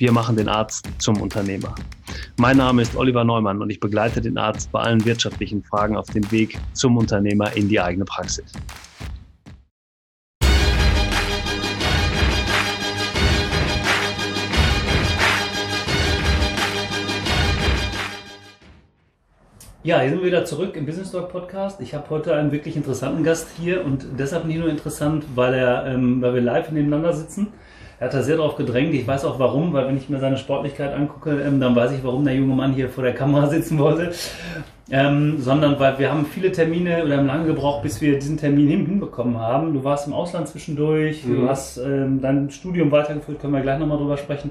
wir machen den Arzt zum Unternehmer. Mein Name ist Oliver Neumann und ich begleite den Arzt bei allen wirtschaftlichen Fragen auf dem Weg zum Unternehmer in die eigene Praxis. Ja, hier sind wir wieder zurück im Business Talk Podcast. Ich habe heute einen wirklich interessanten Gast hier und deshalb nicht nur interessant, weil, er, ähm, weil wir live nebeneinander sitzen, er hat da sehr darauf gedrängt. Ich weiß auch warum, weil wenn ich mir seine Sportlichkeit angucke, ähm, dann weiß ich, warum der junge Mann hier vor der Kamera sitzen wollte. Ähm, sondern weil wir haben viele Termine oder haben lange gebraucht, bis wir diesen Termin hinbekommen haben. Du warst im Ausland zwischendurch, mhm. du hast ähm, dein Studium weitergeführt, können wir gleich nochmal drüber sprechen.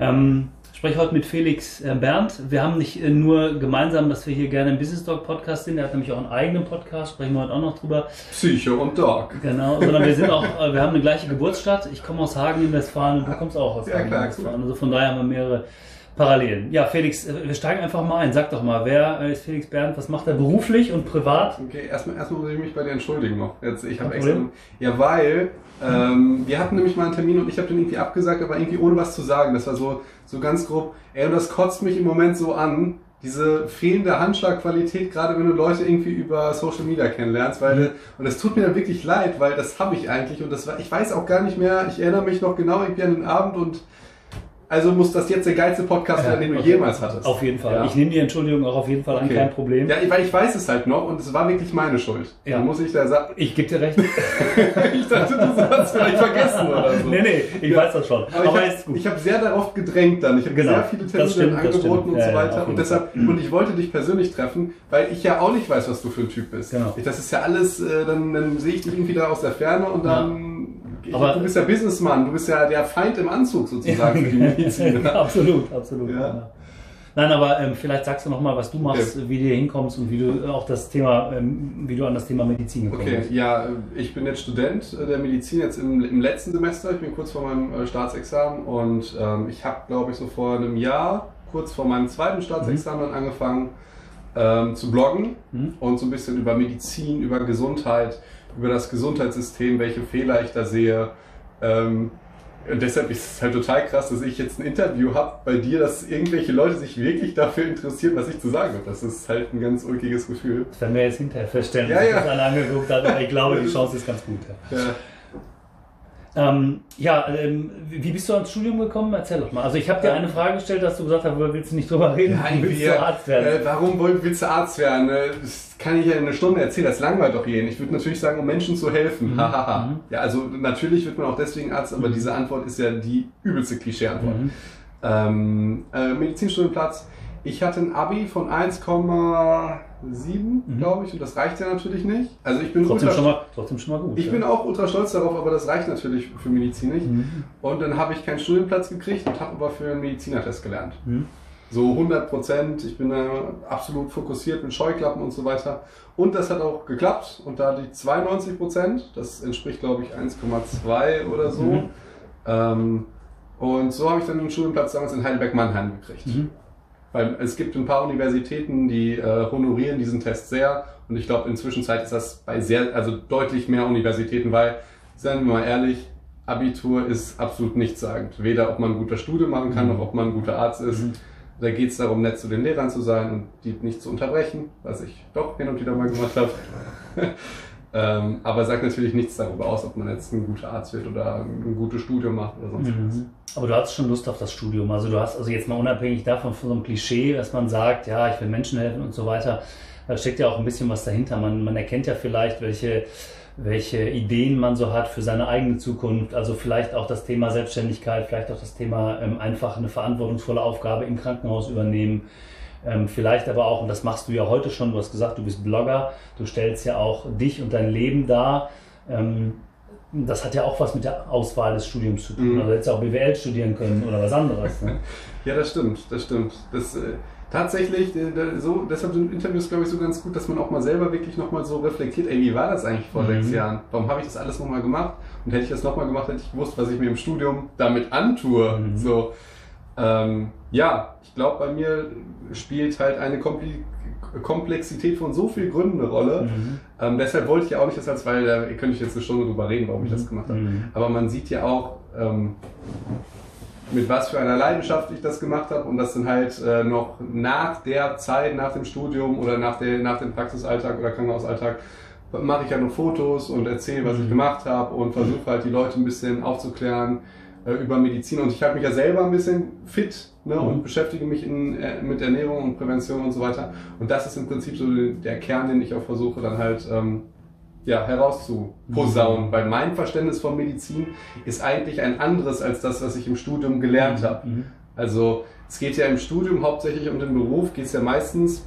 Ähm, spreche heute mit Felix äh, Berndt. Wir haben nicht äh, nur gemeinsam, dass wir hier gerne im Business Talk Podcast sind. Er hat nämlich auch einen eigenen Podcast, sprechen wir heute auch noch drüber. Psycho und Dog. Genau, sondern wir sind auch, äh, wir haben eine gleiche Geburtsstadt. Ich komme aus Hagen in Westfalen und du kommst auch aus ja, Hagen in Westfalen. Also von daher haben wir mehrere Parallelen. Ja, Felix, wir steigen einfach mal ein. Sag doch mal, wer ist Felix Berndt? Was macht er beruflich und privat? Okay, erstmal, erstmal muss ich mich bei dir entschuldigen noch. Jetzt, ich habe extra. Ja, weil ähm, wir hatten nämlich mal einen Termin und ich habe den irgendwie abgesagt, aber irgendwie ohne was zu sagen. Das war so, so ganz grob. Ey, und das kotzt mich im Moment so an, diese fehlende Handschlagqualität, gerade wenn du Leute irgendwie über Social Media kennenlernst, weil, mhm. und das tut mir dann wirklich leid, weil das habe ich eigentlich und das war, ich weiß auch gar nicht mehr, ich erinnere mich noch genau irgendwie an den Abend und also muss das jetzt der geilste Podcast sein, den du okay. jemals hattest. Auf jeden Fall. Ja. Ich nehme die Entschuldigung auch auf jeden Fall an, kein Problem. Ja, weil ich weiß es halt noch und es war wirklich meine Schuld. Ja. Dann muss ich da sagen. Ich gebe dir recht. ich dachte, du hast es vielleicht vergessen oder so. Nee, nee, ich ja. weiß das schon. Aber, Aber ich habe hab sehr darauf gedrängt dann. Ich habe genau. sehr viele Termine angeboten und so weiter. und deshalb, und ich wollte dich persönlich treffen, weil ich ja auch nicht weiß, was du für ein Typ bist. Genau. Ich, das ist ja alles, äh, dann, dann sehe ich dich irgendwie da aus der Ferne und dann aber du bist ja Businessman, du bist ja der Feind im Anzug sozusagen für die Medizin. absolut, absolut. Ja. Nein, aber ähm, vielleicht sagst du noch mal, was du machst, okay. wie du hier hinkommst und wie du auch das Thema, ähm, wie du an das Thema Medizin gekommen okay. bist. Okay, ja, ich bin jetzt Student der Medizin jetzt im, im letzten Semester. Ich bin kurz vor meinem äh, Staatsexamen und ähm, ich habe, glaube ich, so vor einem Jahr, kurz vor meinem zweiten Staatsexamen, mhm. angefangen ähm, zu bloggen mhm. und so ein bisschen über Medizin, über Gesundheit über das Gesundheitssystem, welche Fehler ich da sehe. Ähm, und deshalb ist es halt total krass, dass ich jetzt ein Interview habe bei dir, dass irgendwelche Leute sich wirklich dafür interessieren, was ich zu sagen habe. Das ist halt ein ganz ulkiges Gefühl. Das werden wir jetzt hinterher feststellen, ja, dass ja. das angeguckt hat, aber ich glaube, die Chance ist ganz gut. Ja. Ja. Ähm, ja, ähm, wie bist du ans Studium gekommen? Erzähl doch mal. Also ich habe dir eine Frage gestellt, dass du gesagt hast, willst du nicht drüber reden? Nein, willst wir, du Arzt werden? Äh, warum willst du Arzt werden? Äh, das kann ich ja in einer Stunde erzählen, das langweilt doch jeden. Ich würde natürlich sagen, um Menschen zu helfen. Mhm. mhm. ja, also natürlich wird man auch deswegen Arzt, aber mhm. diese Antwort ist ja die übelste Klischee-Antwort. Mhm. Ähm, äh, Medizinstudienplatz. Ich hatte ein Abi von 1, 7, mhm. glaube ich, und das reicht ja natürlich nicht. Also ich bin trotzdem, schon mal, trotzdem schon mal gut. Ich ja. bin auch ultra stolz darauf, aber das reicht natürlich für Medizin nicht. Mhm. Und dann habe ich keinen Studienplatz gekriegt und habe aber für einen Medizinertest gelernt. Mhm. So 100 Prozent, ich bin da absolut fokussiert mit Scheuklappen und so weiter. Und das hat auch geklappt und da die 92 Prozent, das entspricht glaube ich 1,2 oder so. Mhm. Ähm, und so habe ich dann den Studienplatz damals in Heidelberg-Mannheim gekriegt. Weil es gibt ein paar Universitäten, die äh, honorieren diesen Test sehr. Und ich glaube, inzwischen ist das bei sehr, also deutlich mehr Universitäten, weil, seien wir mal ehrlich, Abitur ist absolut nichtssagend. Weder ob man ein guter Studium machen kann, mhm. noch ob man ein guter Arzt ist. Mhm. Da geht es darum, nett zu den Lehrern zu sein und die nicht zu unterbrechen, was ich doch hin und wieder mal gemacht habe. Ähm, aber sagt natürlich nichts darüber aus, ob man jetzt ein guter Arzt wird oder ein gutes Studium macht oder sonst mhm. was. Aber du hast schon Lust auf das Studium. Also du hast also jetzt mal unabhängig davon von so einem Klischee, dass man sagt, ja, ich will Menschen helfen und so weiter. Da steckt ja auch ein bisschen was dahinter. Man, man erkennt ja vielleicht, welche, welche Ideen man so hat für seine eigene Zukunft. Also vielleicht auch das Thema Selbstständigkeit, vielleicht auch das Thema ähm, einfach eine verantwortungsvolle Aufgabe im Krankenhaus übernehmen ähm, vielleicht aber auch, und das machst du ja heute schon, du hast gesagt, du bist Blogger, du stellst ja auch dich und dein Leben dar. Ähm, das hat ja auch was mit der Auswahl des Studiums zu tun. Mhm. Also hättest du auch BWL studieren können oder was anderes. Ne? ja, das stimmt, das stimmt. Das, äh, Tatsächlich, so, deshalb sind Interviews, glaube ich, so ganz gut, dass man auch mal selber wirklich nochmal so reflektiert, ey, wie war das eigentlich vor mhm. sechs Jahren? Warum habe ich das alles nochmal gemacht? Und hätte ich das nochmal gemacht, hätte ich gewusst, was ich mir im Studium damit antue. Mhm. So, ähm, ja, ich glaube, bei mir spielt halt eine Komplexität von so vielen Gründen eine Rolle. Mhm. Ähm, deshalb wollte ich ja auch nicht das als, weil da könnte ich jetzt eine Stunde drüber reden, warum ich das gemacht habe. Mhm. Aber man sieht ja auch, ähm, mit was für einer Leidenschaft ich das gemacht habe und das dann halt äh, noch nach der Zeit, nach dem Studium oder nach, der, nach dem Praxisalltag oder Krankenhausalltag mache ich ja noch Fotos und erzähle, was ich mhm. gemacht habe und versuche halt die Leute ein bisschen aufzuklären über Medizin. Und ich halte mich ja selber ein bisschen fit ne, und mhm. beschäftige mich in, äh, mit Ernährung und Prävention und so weiter. Und das ist im Prinzip so der Kern, den ich auch versuche dann halt ähm, ja, herauszuposaunen. Mhm. Weil mein Verständnis von Medizin ist eigentlich ein anderes als das, was ich im Studium gelernt mhm. habe. Mhm. Also es geht ja im Studium hauptsächlich um den Beruf, geht es ja meistens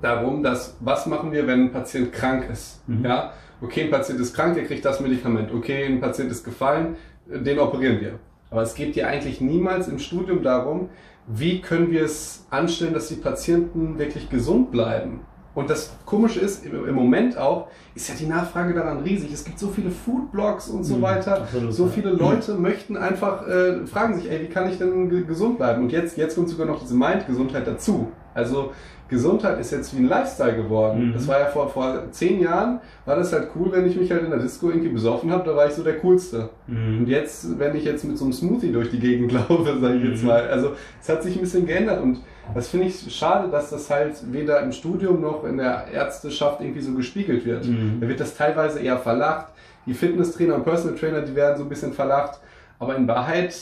darum, dass was machen wir, wenn ein Patient krank ist. Mhm. Ja? Okay, ein Patient ist krank, der kriegt das Medikament. Okay, ein Patient ist gefallen, den operieren wir. Aber es geht ja eigentlich niemals im Studium darum, wie können wir es anstellen, dass die Patienten wirklich gesund bleiben. Und das Komische ist, im Moment auch, ist ja die Nachfrage daran riesig. Es gibt so viele Foodblogs und so mhm, weiter. Absolut, so viele Leute möchten einfach, äh, fragen sich, ey, wie kann ich denn gesund bleiben? Und jetzt, jetzt kommt sogar noch diese Mind-Gesundheit dazu. Also Gesundheit ist jetzt wie ein Lifestyle geworden. Mhm. Das war ja vor, vor zehn Jahren, war das halt cool, wenn ich mich halt in der Disco irgendwie besoffen habe, da war ich so der Coolste. Mhm. Und jetzt, wenn ich jetzt mit so einem Smoothie durch die Gegend laufe, sage ich jetzt mhm. mal, also es hat sich ein bisschen geändert und das finde ich schade, dass das halt weder im Studium noch in der Ärzteschaft irgendwie so gespiegelt wird. Mhm. Da wird das teilweise eher verlacht. Die Fitnesstrainer und Personal Trainer, die werden so ein bisschen verlacht. Aber in Wahrheit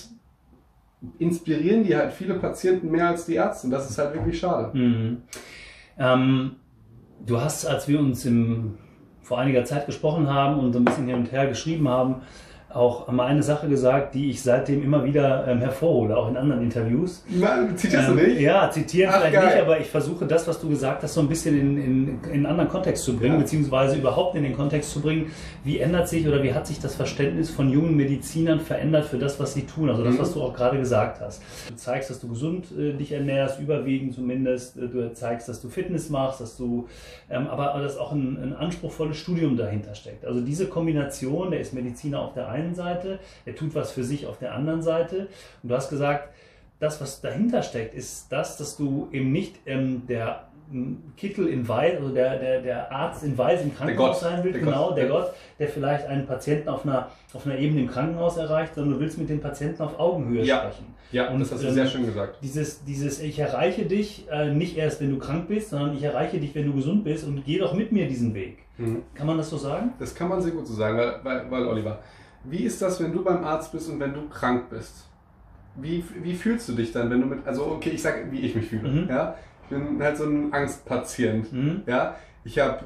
inspirieren die halt viele Patienten mehr als die Ärzte. Und das ist halt wirklich schade. Mhm. Ähm, du hast, als wir uns im, vor einiger Zeit gesprochen haben und so ein bisschen hin und her geschrieben haben, auch mal eine Sache gesagt, die ich seitdem immer wieder ähm, hervorhole, auch in anderen Interviews. Zitierst ähm, du nicht? Ja, zitieren Ach, vielleicht geil. nicht, aber ich versuche das, was du gesagt hast, so ein bisschen in, in, in einen anderen Kontext zu bringen, ja. beziehungsweise überhaupt in den Kontext zu bringen, wie ändert sich oder wie hat sich das Verständnis von jungen Medizinern verändert für das, was sie tun, also das, mhm. was du auch gerade gesagt hast. Du zeigst, dass du gesund äh, dich ernährst, überwiegend zumindest, äh, du zeigst, dass du Fitness machst, dass du, ähm, aber dass auch ein, ein anspruchsvolles Studium dahinter steckt. Also diese Kombination, der ist Mediziner auf der einen einen Seite, er tut was für sich auf der anderen Seite. Und du hast gesagt, das, was dahinter steckt, ist das, dass du eben nicht ähm, der Kittel in Weiß, also der, der, der Arzt in Weiß im Krankenhaus sein will, der genau, Gott. der Gott, der vielleicht einen Patienten auf einer, auf einer Ebene im Krankenhaus erreicht, sondern du willst mit den Patienten auf Augenhöhe ja. sprechen. Ja, und das hast du ähm, sehr schön gesagt. Dieses, dieses ich erreiche dich äh, nicht erst, wenn du krank bist, sondern ich erreiche dich, wenn du gesund bist und geh doch mit mir diesen Weg. Mhm. Kann man das so sagen? Das kann man sehr gut so sagen, weil, weil, weil Oliver, wie ist das, wenn du beim Arzt bist und wenn du krank bist? Wie, wie fühlst du dich dann, wenn du mit, also okay, ich sage, wie ich mich fühle. Mhm. Ja? Ich bin halt so ein Angstpatient. Mhm. Ja? Ich habe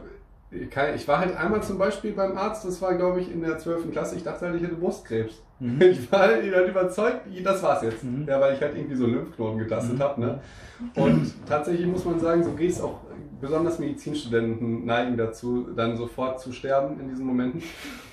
ich war halt einmal zum Beispiel beim Arzt, das war glaube ich in der 12. Klasse, ich dachte halt, ich hätte Brustkrebs. Mhm. Ich war halt überzeugt, das war's jetzt. Mhm. Ja, weil ich halt irgendwie so Lymphknoten getastet mhm. habe. Ne? Und tatsächlich muss man sagen, so geht es auch besonders Medizinstudenten neigen dazu, dann sofort zu sterben in diesen Momenten.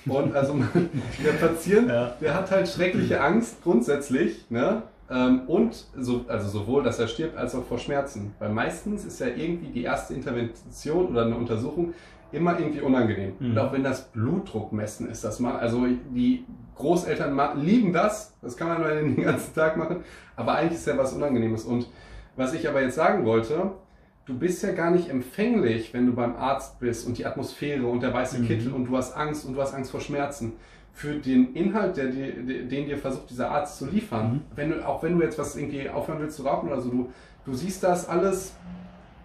Und also der Patient, ja. der hat halt schreckliche Angst grundsätzlich, ne? Ähm, und so, also sowohl, dass er stirbt, als auch vor Schmerzen. Weil meistens ist ja irgendwie die erste Intervention oder eine Untersuchung immer irgendwie unangenehm. Mhm. Und auch wenn das Blutdruckmessen ist, das mal, also die Großeltern lieben das, das kann man den ganzen Tag machen, aber eigentlich ist ja was Unangenehmes. Und was ich aber jetzt sagen wollte, du bist ja gar nicht empfänglich, wenn du beim Arzt bist und die Atmosphäre und der weiße mhm. Kittel und du hast Angst und du hast Angst vor Schmerzen für den Inhalt, der dir, den dir versucht dieser Arzt zu liefern. Mhm. Wenn du, auch wenn du jetzt was irgendwie aufhören willst zu rauchen oder so, du, du siehst das alles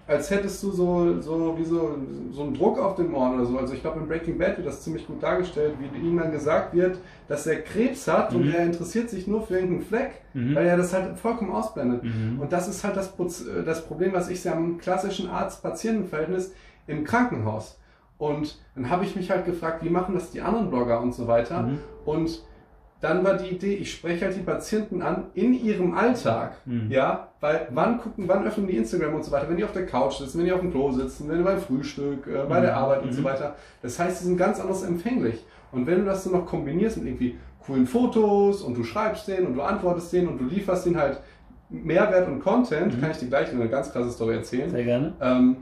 als hättest du so, so wie so, so einen Druck auf dem Ohren oder so. Also ich glaube, in Breaking Bad wird das ziemlich gut dargestellt, wie ihm dann gesagt wird, dass er Krebs hat mhm. und er interessiert sich nur für irgendeinen Fleck, mhm. weil er das halt vollkommen ausblendet. Mhm. Und das ist halt das, das Problem, was ich sehe am klassischen Arzt-Patienten-Verhältnis im Krankenhaus. Und dann habe ich mich halt gefragt, wie machen das die anderen Blogger und so weiter. Mhm. Und dann war die Idee, ich spreche halt die Patienten an in ihrem Alltag, mhm. ja, weil wann gucken, wann öffnen die Instagram und so weiter, wenn die auf der Couch sitzen, wenn die auf dem Klo sitzen, wenn die beim Frühstück, äh, bei mhm. der Arbeit und mhm. so weiter. Das heißt, sie sind ganz anders empfänglich. Und wenn du das dann noch kombinierst mit irgendwie coolen Fotos und du schreibst denen und du antwortest denen und du lieferst denen halt Mehrwert und Content, mhm. kann ich dir gleich eine ganz krasse Story erzählen. Sehr gerne. Ähm,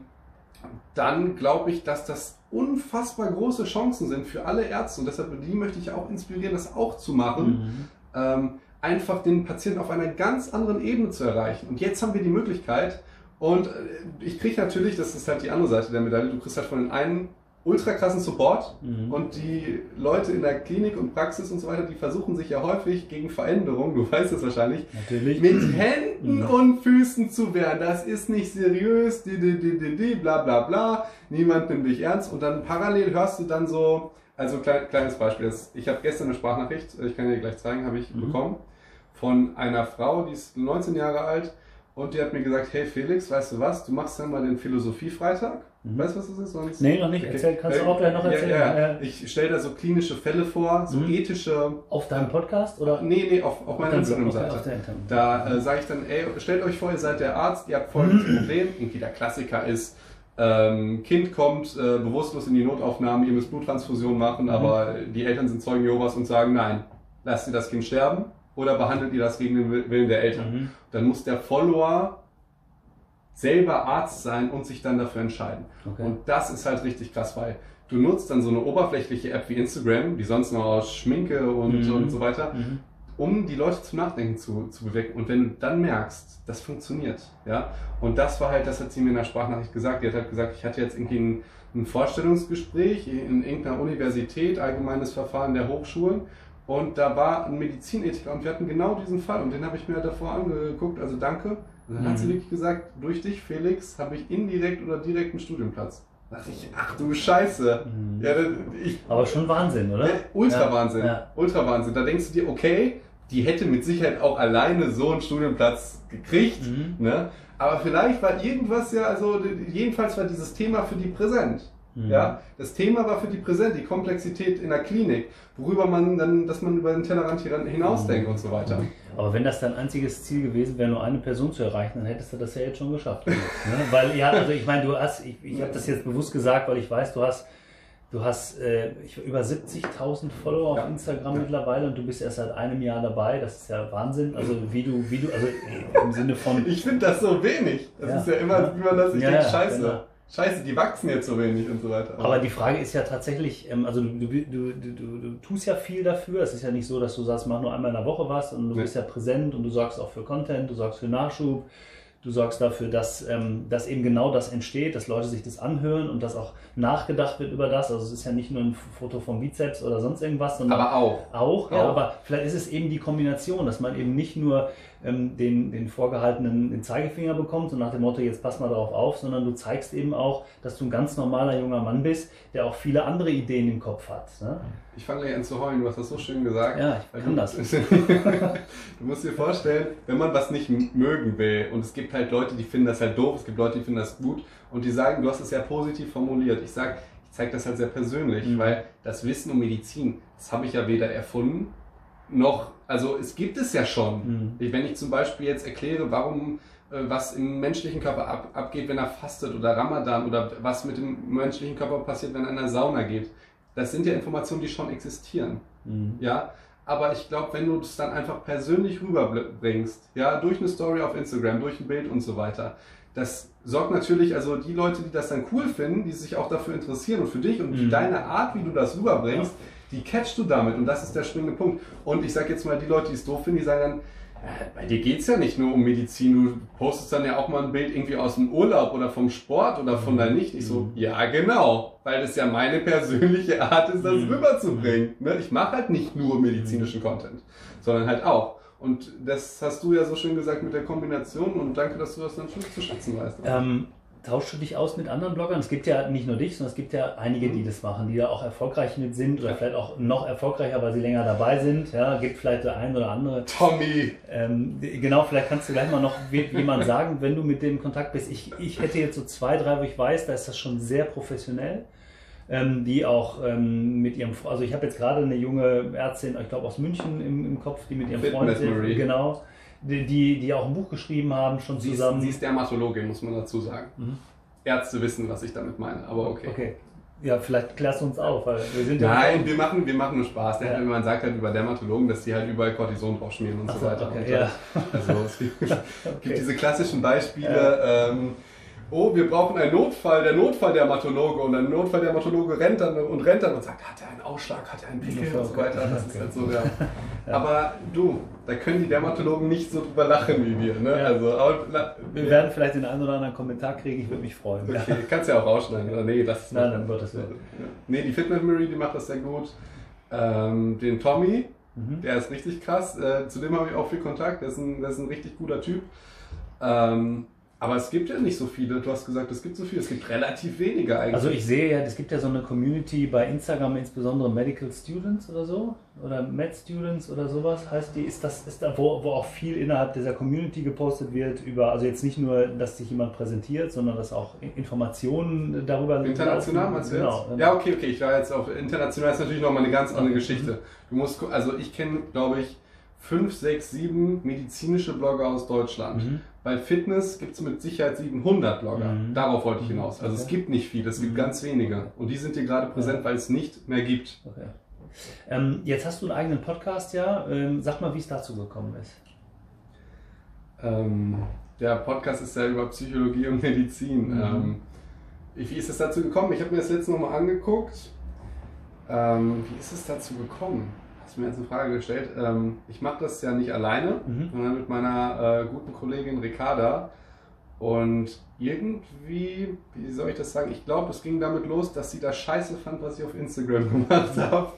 dann glaube ich, dass das unfassbar große Chancen sind für alle Ärzte und deshalb die möchte ich auch inspirieren, das auch zu machen. Mhm. Ähm, einfach den Patienten auf einer ganz anderen Ebene zu erreichen. Und jetzt haben wir die Möglichkeit und äh, ich kriege natürlich, das ist halt die andere Seite der Medaille, du kriegst halt von den einen ultra krassen Support mhm. und die Leute in der Klinik und Praxis und so weiter, die versuchen sich ja häufig gegen Veränderungen, du weißt es wahrscheinlich, Natürlich. mit Händen mhm. und Füßen zu wehren. Das ist nicht seriös, die, die, die, die, die, bla bla bla, niemand nimmt dich ernst und dann parallel hörst du dann so, also klein, kleines Beispiel, ich habe gestern eine Sprachnachricht, ich kann dir gleich zeigen, habe ich mhm. bekommen, von einer Frau, die ist 19 Jahre alt und die hat mir gesagt, hey Felix, weißt du was, du machst dann mal den Philosophie-Freitag Mhm. Weißt du, was das ist? Sonst? Nee, noch nicht. Erzähl, kannst du auch gleich noch erzählen? Ja, ja. Ich stelle da so klinische Fälle vor, so mhm. ethische. Auf deinem Podcast? Oder? Nee, nee, auf, auf meiner Instagram-Seite. Da äh, sage ich dann, ey, stellt euch vor, ihr seid der Arzt, ihr habt folgendes mhm. Problem. Irgendwie der Klassiker ist, ähm, Kind kommt äh, bewusstlos in die Notaufnahme, ihr müsst Bluttransfusion machen, mhm. aber die Eltern sind Zeugen Jehovas und sagen, nein, lasst ihr das Kind sterben oder behandelt ihr das gegen den Willen der Eltern. Mhm. Dann muss der Follower selber Arzt sein und sich dann dafür entscheiden. Okay. Und das ist halt richtig krass, weil du nutzt dann so eine oberflächliche App wie Instagram, die sonst noch aus Schminke und, mhm. und so weiter, mhm. um die Leute zum Nachdenken zu, zu bewegen. Und wenn du dann merkst, das funktioniert, ja, und das war halt, das hat sie mir in der Sprachnachricht gesagt, die hat halt gesagt, ich hatte jetzt irgendwie ein, ein Vorstellungsgespräch in irgendeiner Universität, allgemeines Verfahren der Hochschulen und da war ein Medizinethiker und wir hatten genau diesen Fall und den habe ich mir davor angeguckt, also danke. Und dann mhm. hat sie mhm. wirklich gesagt, durch dich, Felix, habe ich indirekt oder direkt einen Studienplatz. Da dachte ich, ach du Scheiße. Mhm. Ja, ich, Aber schon Wahnsinn, oder? Ja, ultra Wahnsinn. Ja. Ultra Wahnsinn. Da denkst du dir, okay, die hätte mit Sicherheit auch alleine so einen Studienplatz gekriegt. Mhm. Ne? Aber vielleicht war irgendwas ja, also jedenfalls war dieses Thema für die präsent. Mhm. Ja, das Thema war für die präsent, die Komplexität in der Klinik, worüber man dann, dass man über den Tellerrand hinausdenkt mhm. und so weiter. Aber wenn das dein einziges Ziel gewesen wäre, nur eine Person zu erreichen, dann hättest du das ja jetzt schon geschafft. ne? Weil ja, also ich meine, du hast, ich, ich habe das jetzt bewusst gesagt, weil ich weiß, du hast, du hast äh, über 70.000 Follower ja. auf Instagram ja. mittlerweile und du bist erst seit einem Jahr dabei. Das ist ja Wahnsinn. Also wie du, wie du, also im Sinne von. Ich finde das so wenig. Das ja. ist ja immer, wie man das, ich denke, scheiße. Genau. Scheiße, die wachsen jetzt so wenig und so weiter. Aber die Frage ist ja tatsächlich, ähm, also du, du, du, du, tust ja viel dafür. Es ist ja nicht so, dass du sagst, mach nur einmal in der Woche was und du bist ja präsent und du sorgst auch für Content, du sorgst für Nachschub, du sorgst dafür, dass, ähm, dass eben genau das entsteht, dass Leute sich das anhören und dass auch nachgedacht wird über das. Also es ist ja nicht nur ein Foto vom Bizeps oder sonst irgendwas, sondern aber auch. Auch, ja, aber vielleicht ist es eben die Kombination, dass man eben nicht nur ähm, den, den vorgehaltenen den Zeigefinger bekommt und nach dem Motto, jetzt pass mal darauf auf, sondern du zeigst eben auch, dass du ein ganz normaler junger Mann bist, der auch viele andere Ideen im Kopf hat. Ne? Ich fange gleich an zu heulen, du hast das so schön gesagt. Ja, ich kann das. du musst dir vorstellen, wenn man was nicht mögen will und es gibt halt Leute, die finden das halt doof, es gibt Leute, die finden das gut und die sagen, du hast es ja positiv formuliert. Ich sage, ich zeige das halt sehr persönlich, mhm. weil das Wissen um Medizin, das habe ich ja weder erfunden, noch, also es gibt es ja schon. Mhm. Wenn ich zum Beispiel jetzt erkläre, warum äh, was im menschlichen Körper ab, abgeht, wenn er fastet oder Ramadan oder was mit dem menschlichen Körper passiert, wenn er in eine Sauna geht. Das sind ja Informationen, die schon existieren. Mhm. Ja, aber ich glaube, wenn du es dann einfach persönlich rüberbringst, ja, durch eine Story auf Instagram, durch ein Bild und so weiter, das sorgt natürlich, also die Leute, die das dann cool finden, die sich auch dafür interessieren und für dich und mhm. deine Art, wie du das rüberbringst, ja die catchst du damit und das ist der springende Punkt. Und ich sage jetzt mal, die Leute, die es doof finden, die sagen dann, äh, bei dir geht es ja nicht nur um Medizin, du postest dann ja auch mal ein Bild irgendwie aus dem Urlaub oder vom Sport oder von deinem Nicht. Ich so, mhm. ja genau, weil das ja meine persönliche Art ist, das mhm. rüberzubringen. Ne? Ich mache halt nicht nur medizinischen mhm. Content, sondern halt auch. Und das hast du ja so schön gesagt mit der Kombination und danke, dass du das dann zu schätzen weißt. Ähm, tauschst du dich aus mit anderen Bloggern? Es gibt ja nicht nur dich, sondern es gibt ja einige, die mhm. das machen, die ja auch erfolgreich mit sind oder vielleicht auch noch erfolgreicher, weil sie länger dabei sind. Ja, gibt vielleicht der ein oder andere. Tommy! Ähm, genau, vielleicht kannst du gleich mal noch jemand sagen, wenn du mit dem Kontakt bist. Ich, ich hätte jetzt so zwei, drei, wo ich weiß, da ist das schon sehr professionell. Ähm, die auch ähm, mit ihrem, also ich habe jetzt gerade eine junge Ärztin, ich glaube aus München im, im Kopf, die mit ihrem Freund sind, genau, die, die auch ein Buch geschrieben haben, schon sie zusammen. Ist, sie ist Dermatologin, muss man dazu sagen. Mhm. Ärzte wissen, was ich damit meine, aber okay. Okay. Ja, vielleicht klärst du uns auf, weil wir sind ja. Nein, wir machen, wir machen nur Spaß. Ja. Man sagt halt über Dermatologen, dass die halt überall Cortison draufschmieren und Ach so weiter. Okay, und ja. Also es gibt, okay. diese klassischen Beispiele. Ja. Ähm, oh, wir brauchen einen Notfall, der Notfalldermatologe und ein Notfalldermatologe rennt dann und rennt dann und sagt, hat er einen Ausschlag, hat er einen Pickel und so weiter. Das ist halt so. Ja. Aber du, da können die Dermatologen nicht so drüber lachen wie wir. Ne? Ja. Also, aber, na, wir ja. werden vielleicht den einen oder anderen Kommentar kriegen, ich würde mich freuen. Okay, kannst ja auch rausschneiden. Oder? Nee, das Nein, dann wird das Nee, die Fitness Marie, die macht das sehr gut. Ähm, den Tommy, mhm. der ist richtig krass. Äh, zu dem habe ich auch viel Kontakt. Der ist ein, der ist ein richtig guter Typ. Ähm, aber es gibt ja nicht so viele. Du hast gesagt, es gibt so viele. Es gibt relativ wenige eigentlich. Also ich sehe ja, es gibt ja so eine Community bei Instagram, insbesondere Medical Students oder so. Oder Med Students oder sowas heißt die. Ist das, ist da, wo, wo auch viel innerhalb dieser Community gepostet wird über, also jetzt nicht nur, dass sich jemand präsentiert, sondern dass auch Informationen darüber International meinst du genau, jetzt? Ja, okay, okay. Ich war jetzt auf international ist natürlich nochmal eine ganz andere Geschichte. Du musst, also ich kenne, glaube ich, fünf, sechs, sieben medizinische Blogger aus Deutschland. Mhm. Bei Fitness gibt es mit Sicherheit 700 Blogger. Mhm. Darauf wollte ich hinaus. Also okay. es gibt nicht viele, es gibt mhm. ganz wenige. Und die sind hier gerade präsent, weil es nicht mehr gibt. Okay. Ähm, jetzt hast du einen eigenen Podcast, ja. Ähm, sag mal, wie es dazu gekommen ist. Ähm, der Podcast ist ja über Psychologie und Medizin. Mhm. Ähm, wie ist es dazu gekommen? Ich habe mir das letzte nochmal angeguckt. Ähm, wie ist es dazu gekommen? Hast mir jetzt eine Frage gestellt. Ähm, ich mache das ja nicht alleine, mhm. sondern mit meiner äh, guten Kollegin Ricarda. Und irgendwie, wie soll ich das sagen? Ich glaube, es ging damit los, dass sie das scheiße fand, was ich auf Instagram gemacht habe.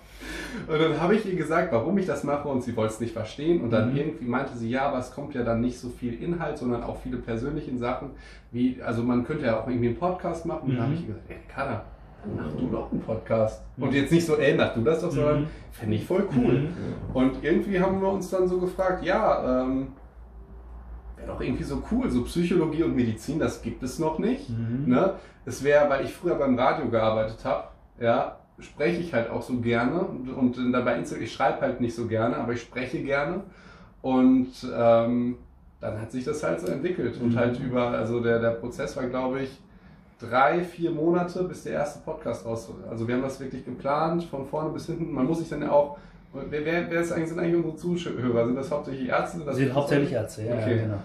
Und dann habe ich ihr gesagt, warum ich das mache und sie wollte es nicht verstehen. Und dann mhm. irgendwie meinte sie, ja, aber es kommt ja dann nicht so viel Inhalt, sondern auch viele persönliche Sachen. Wie, also man könnte ja auch irgendwie einen Podcast machen. Und dann habe ich ihr gesagt, ey, Ricarda, mach du doch einen Podcast. Und jetzt nicht so, ey, mach du das doch, sondern mhm. fände ich voll cool. Mhm. Und irgendwie haben wir uns dann so gefragt, ja, ähm, wäre doch irgendwie so cool, so Psychologie und Medizin, das gibt es noch nicht. Mhm. Ne? Es wäre, weil ich früher beim Radio gearbeitet habe, ja, spreche ich halt auch so gerne und, und dabei ich schreibe halt nicht so gerne, aber ich spreche gerne und ähm, dann hat sich das halt so entwickelt und mhm. halt über, also der, der Prozess war glaube ich drei, vier Monate, bis der erste Podcast raus. Also wir haben das wirklich geplant, von vorne bis hinten. Man muss sich dann ja auch. Wer, wer, wer ist eigentlich, sind eigentlich unsere Zuhörer? Sind das hauptsächlich Ärzte? Sind, das sind hauptsächlich Ärzte, ja, okay. ja, genau.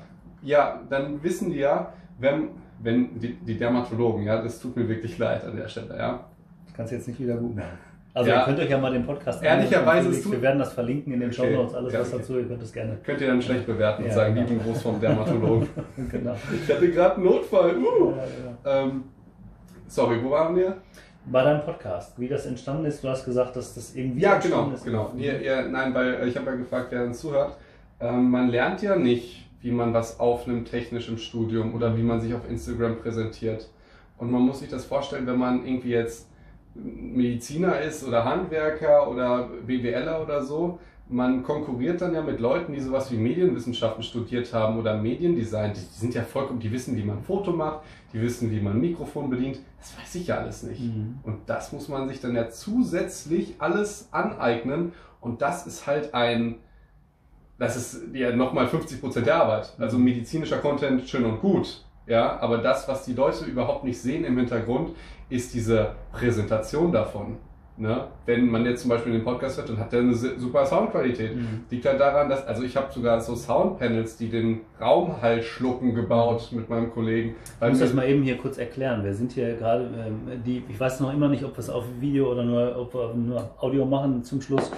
Ja, dann wissen die ja, wenn, wenn die, die, Dermatologen, ja, das tut mir wirklich leid an der Stelle, ja. Das kannst du jetzt nicht wieder gut machen. Also ja, ihr könnt euch ja mal den Podcast Ehrlicherweise ist Wir werden das verlinken in den Show Notes, alles ja, was dazu, ihr könnt es gerne. Könnt ihr dann schlecht bewerten und sagen, genau. lieben Gruß vom Dermatologen. genau. Ich hatte gerade einen Notfall. Uh. Ähm, Sorry, wo waren wir? Bei deinem Podcast, wie das entstanden ist. Du hast gesagt, dass das irgendwie ja, genau, ist. genau. Ja, ja, nein, weil äh, ich habe ja gefragt, wer uns zuhört. Ähm, man lernt ja nicht, wie man was aufnimmt technisch im Studium oder wie man sich auf Instagram präsentiert. Und man muss sich das vorstellen, wenn man irgendwie jetzt Mediziner ist oder Handwerker oder BWLer oder so, man konkurriert dann ja mit Leuten, die sowas wie Medienwissenschaften studiert haben oder Mediendesign. Die, sind ja vollkommen, die wissen, wie man ein Foto macht, die wissen, wie man ein Mikrofon bedient. Das weiß ich ja alles nicht. Mhm. Und das muss man sich dann ja zusätzlich alles aneignen. Und das ist halt ein, das ist ja nochmal 50 Prozent der Arbeit. Also mhm. medizinischer Content schön und gut. Ja, aber das, was die Leute überhaupt nicht sehen im Hintergrund, ist diese Präsentation davon. Ne? Wenn man jetzt zum Beispiel den Podcast hört, dann hat der eine super Soundqualität. Mhm. Liegt halt daran, dass, also ich habe sogar so Soundpanels, die den Raumhall schlucken, gebaut mit meinem Kollegen. Ich muss das mal eben hier kurz erklären. Wir sind hier gerade, ähm, die, ich weiß noch immer nicht, ob wir es auf Video oder nur, ob wir nur Audio machen zum Schluss.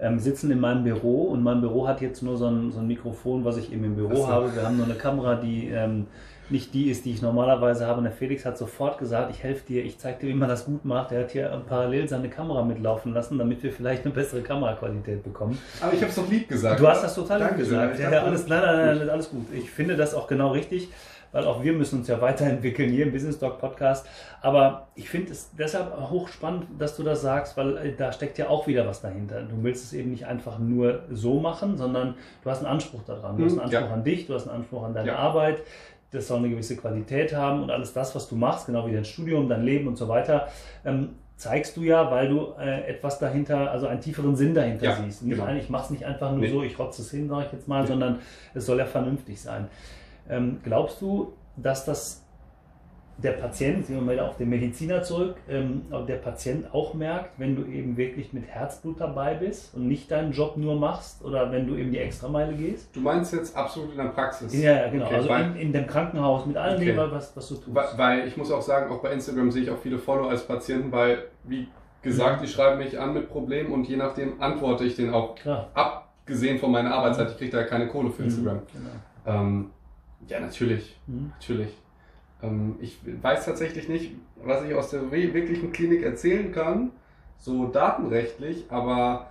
Ähm, sitzen in meinem Büro und mein Büro hat jetzt nur so ein, so ein Mikrofon, was ich eben im Büro so. habe. Wir haben nur eine Kamera, die ähm, nicht die ist, die ich normalerweise habe. Und der Felix hat sofort gesagt, ich helfe dir, ich zeige dir, wie man das gut macht. Er hat hier parallel seine Kamera mitlaufen lassen, damit wir vielleicht eine bessere Kameraqualität bekommen. Aber ich habe es doch lieb gesagt. Du hast das total lieb gesagt. Ja, alles, nein, nein, nein, alles gut. Ich finde das auch genau richtig, weil auch wir müssen uns ja weiterentwickeln hier im Business Talk Podcast. Aber ich finde es deshalb hochspannend, dass du das sagst, weil äh, da steckt ja auch wieder was dahinter. Du willst es eben nicht einfach nur so machen, sondern du hast einen Anspruch daran. Du hast einen hm, Anspruch ja. an dich, du hast einen Anspruch an deine ja. Arbeit das soll eine gewisse Qualität haben und alles das, was du machst, genau wie dein Studium, dein Leben und so weiter, ähm, zeigst du ja, weil du äh, etwas dahinter, also einen tieferen Sinn dahinter ja, siehst. Nicht genau. ein, ich mache es nicht einfach nur nee. so, ich rotze es hin, sage ich jetzt mal, nee. sondern es soll ja vernünftig sein. Ähm, glaubst du, dass das der Patient, sehen wir mal auf den Mediziner zurück, ähm, der Patient auch merkt, wenn du eben wirklich mit Herzblut dabei bist und nicht deinen Job nur machst oder wenn du eben die Extrameile gehst? Du meinst jetzt absolut in der Praxis? Ja, ja genau. Okay, also weil, in, in, dem Krankenhaus mit allem, okay. was, was du tust. Weil, weil, ich muss auch sagen, auch bei Instagram sehe ich auch viele Follower als Patienten, weil, wie gesagt, die schreiben mich an mit Problemen und je nachdem antworte ich denen auch. Klar. Abgesehen von meiner Arbeitszeit, ich kriege da ja keine Kohle für mhm. Instagram. Mhm, genau. ähm, ja, natürlich. Mhm. Natürlich. Ähm, ich weiß tatsächlich nicht, was ich aus der wirklichen Klinik erzählen kann, so datenrechtlich, aber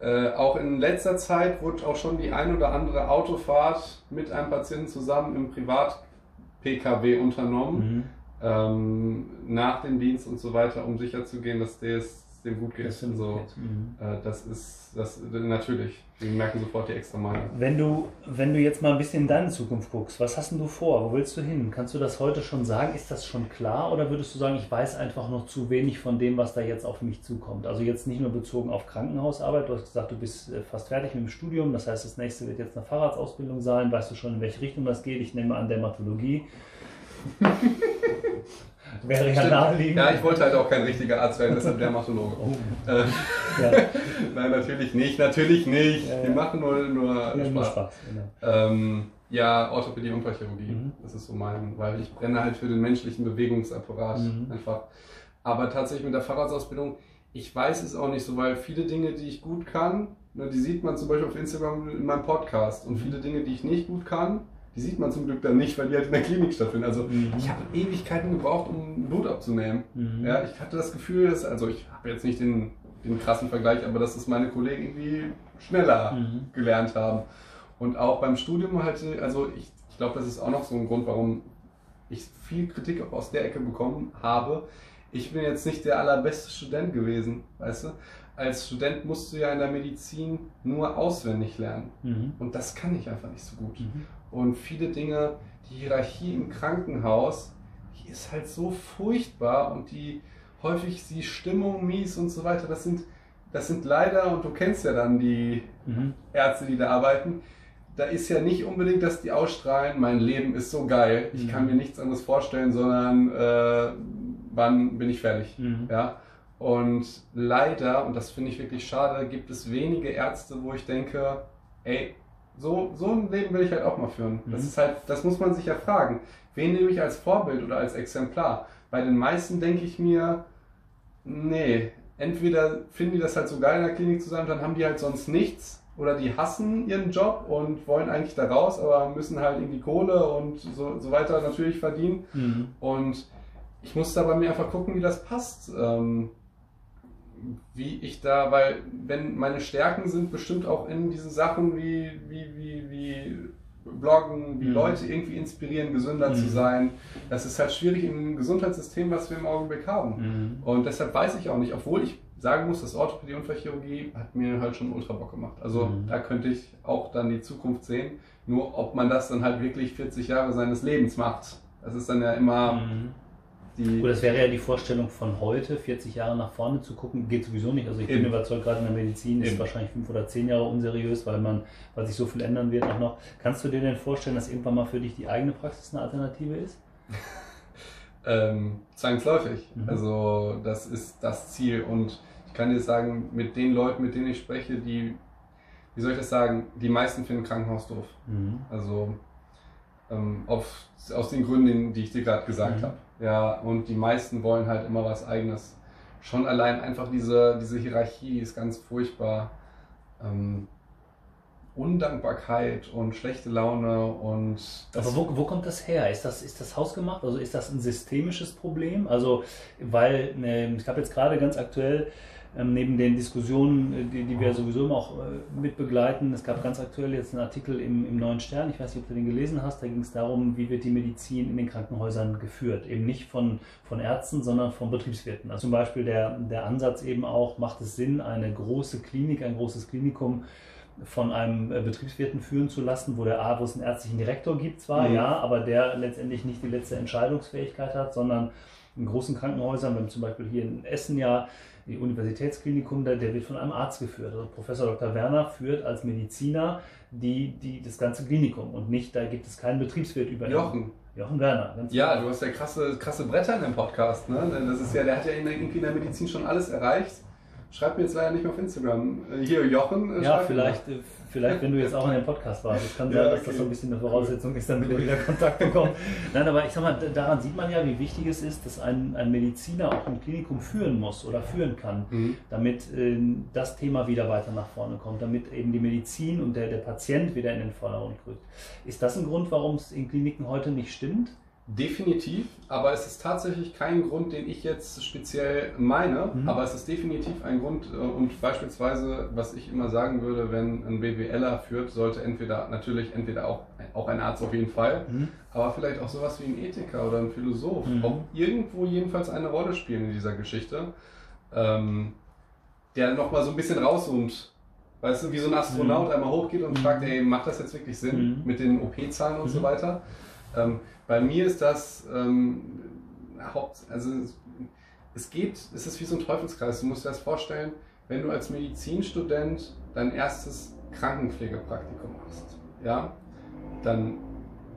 äh, auch in letzter Zeit wurde auch schon die ein oder andere Autofahrt mit einem Patienten zusammen im Privat-PKW unternommen, mhm. ähm, nach dem Dienst und so weiter, um sicherzugehen, dass der es dem gut geht. Das, so, mhm. äh, das ist das, natürlich. Wir merken sofort die extra Meile. Wenn du, wenn du jetzt mal ein bisschen in deine Zukunft guckst, was hast denn du vor? Wo willst du hin? Kannst du das heute schon sagen? Ist das schon klar? Oder würdest du sagen, ich weiß einfach noch zu wenig von dem, was da jetzt auf mich zukommt? Also jetzt nicht nur bezogen auf Krankenhausarbeit. Du hast gesagt, du bist äh, fast fertig mit dem Studium. Das heißt, das nächste wird jetzt eine Fahrradsausbildung sein. Weißt du schon, in welche Richtung das geht? Ich nehme an Dermatologie. Wäre ja naheliegend. Ja, ich wollte halt auch kein richtiger Arzt werden, deshalb Dermatologe. Oh. Äh, ja. Nein, natürlich nicht, natürlich nicht. Ja, ja. Die machen nur, nur Spaß. Nur Spaß genau. ähm, ja, Orthopädie und Unfallchirurgie. Mhm. Das ist so mein, weil ich brenne halt für den menschlichen Bewegungsapparat mhm. einfach. Aber tatsächlich mit der Fahrradsausbildung, ich weiß es auch nicht so, weil viele Dinge, die ich gut kann, ne, die sieht man zum Beispiel auf Instagram in meinem Podcast. Und mhm. viele Dinge, die ich nicht gut kann, die sieht man zum Glück dann nicht, weil die halt in der Klinik stattfinden. Also mhm. ich habe Ewigkeiten gebraucht, um Blut abzunehmen. Mhm. Ja, ich hatte das Gefühl, dass, also ich habe jetzt nicht den, den krassen Vergleich, aber dass das meine Kollegen irgendwie schneller mhm. gelernt haben. Und auch beim Studium halt, also ich, ich glaube, das ist auch noch so ein Grund, warum ich viel Kritik auch aus der Ecke bekommen habe. Ich bin jetzt nicht der allerbeste Student gewesen, weißt du? Als Student musst du ja in der Medizin nur auswendig lernen. Mhm. Und das kann ich einfach nicht so gut. Mhm. Und viele Dinge, die Hierarchie im Krankenhaus, die ist halt so furchtbar und die häufig die Stimmung mies und so weiter. Das sind, das sind leider, und du kennst ja dann die mhm. Ärzte, die da arbeiten, da ist ja nicht unbedingt, dass die ausstrahlen, mein Leben ist so geil, ich mhm. kann mir nichts anderes vorstellen, sondern äh, wann bin ich fertig. Mhm. Ja? Und leider, und das finde ich wirklich schade, gibt es wenige Ärzte, wo ich denke, ey, so, so ein Leben will ich halt auch mal führen. Mhm. Das ist halt, das muss man sich ja fragen. Wen nehme ich als Vorbild oder als Exemplar? Bei den meisten denke ich mir, nee, entweder finden die das halt so geil in der Klinik zu sein, dann haben die halt sonst nichts oder die hassen ihren Job und wollen eigentlich da raus, aber müssen halt irgendwie Kohle und so, so weiter natürlich verdienen. Mhm. Und ich muss da bei mir einfach gucken, wie das passt. Ähm, wie ich da, weil wenn meine Stärken sind bestimmt auch in diesen Sachen wie, wie, wie, wie Bloggen, wie mhm. Leute irgendwie inspirieren, gesünder mhm. zu sein. Das ist halt schwierig im Gesundheitssystem, was wir im Augenblick haben. Mhm. Und deshalb weiß ich auch nicht, obwohl ich sagen muss, das Orthopädie und Unfallchirurgie hat mir halt schon ultra Bock gemacht. Also mhm. da könnte ich auch dann die Zukunft sehen. Nur ob man das dann halt wirklich 40 Jahre seines Lebens macht. Das ist dann ja immer mhm. Die Gut, das wäre ja die Vorstellung von heute, 40 Jahre nach vorne zu gucken, geht sowieso nicht. Also ich Eben. bin überzeugt, gerade in der Medizin ist Eben. wahrscheinlich fünf oder zehn Jahre unseriös, weil man, weil sich so viel ändern wird auch noch. Kannst du dir denn vorstellen, dass irgendwann mal für dich die eigene Praxis eine Alternative ist? ähm, zwangsläufig. Mhm. Also das ist das Ziel und ich kann dir sagen, mit den Leuten, mit denen ich spreche, die, wie soll ich das sagen, die meisten finden Krankenhaus doof. Mhm. Also ähm, auf, aus den Gründen, die ich dir gerade gesagt mhm. habe. Ja, und die meisten wollen halt immer was Eigenes. Schon allein einfach diese, diese Hierarchie ist ganz furchtbar. Ähm, Undankbarkeit und schlechte Laune und. Aber wo, wo kommt das her? Ist das, ist das hausgemacht? Also ist das ein systemisches Problem? Also, weil, ne, ich habe jetzt gerade ganz aktuell ähm, neben den Diskussionen, äh, die, die wir sowieso immer auch äh, mit begleiten, es gab ganz aktuell jetzt einen Artikel im, im Neuen Stern, ich weiß nicht, ob du den gelesen hast, da ging es darum, wie wird die Medizin in den Krankenhäusern geführt. Eben nicht von, von Ärzten, sondern von Betriebswirten. Also zum Beispiel der, der Ansatz eben auch, macht es Sinn, eine große Klinik, ein großes Klinikum von einem äh, Betriebswirten führen zu lassen, wo der A, wo es einen ärztlichen Direktor gibt zwar, mhm. ja, aber der letztendlich nicht die letzte Entscheidungsfähigkeit hat, sondern in großen Krankenhäusern, wenn zum Beispiel hier in Essen ja die Universitätsklinikum, der, der wird von einem Arzt geführt. Also Professor Dr. Werner führt als Mediziner die, die, das ganze Klinikum und nicht, da gibt es keinen Betriebswirt über Jochen, Jochen Werner, ganz Ja, klar. du hast ja krasse, krasse Bretter in dem Podcast, ne? Das ist ja, der hat ja irgendwie in der Medizin schon alles erreicht. Schreibt mir jetzt leider nicht mehr auf Instagram. Äh, hier, Jochen. Äh, ja, vielleicht, äh, vielleicht, wenn du jetzt auch in dem Podcast warst. Es kann sein, ja, okay. dass das so ein bisschen eine Voraussetzung ist, damit er wieder Kontakt bekommt. Nein, aber ich sag mal, daran sieht man ja, wie wichtig es ist, dass ein, ein Mediziner auch ein Klinikum führen muss oder führen kann, mhm. damit äh, das Thema wieder weiter nach vorne kommt, damit eben die Medizin und der, der Patient wieder in den Vordergrund rückt. Ist das ein Grund, warum es in Kliniken heute nicht stimmt? Definitiv, aber es ist tatsächlich kein Grund, den ich jetzt speziell meine, mhm. aber es ist definitiv ein Grund äh, und beispielsweise, was ich immer sagen würde, wenn ein BWLer führt, sollte entweder natürlich entweder auch, auch ein Arzt auf jeden Fall, mhm. aber vielleicht auch sowas wie ein Ethiker oder ein Philosoph mhm. auch irgendwo jedenfalls eine Rolle spielen in dieser Geschichte, ähm, der nochmal so ein bisschen rauszoomt Weißt du, wie so ein Astronaut mhm. einmal hochgeht und fragt, mhm. ey, macht das jetzt wirklich Sinn mhm. mit den OP-Zahlen und so weiter? Ähm, bei mir ist das ähm, Haupt, also es geht, es ist wie so ein Teufelskreis. Du musst dir das vorstellen, wenn du als Medizinstudent dein erstes Krankenpflegepraktikum machst, ja, dann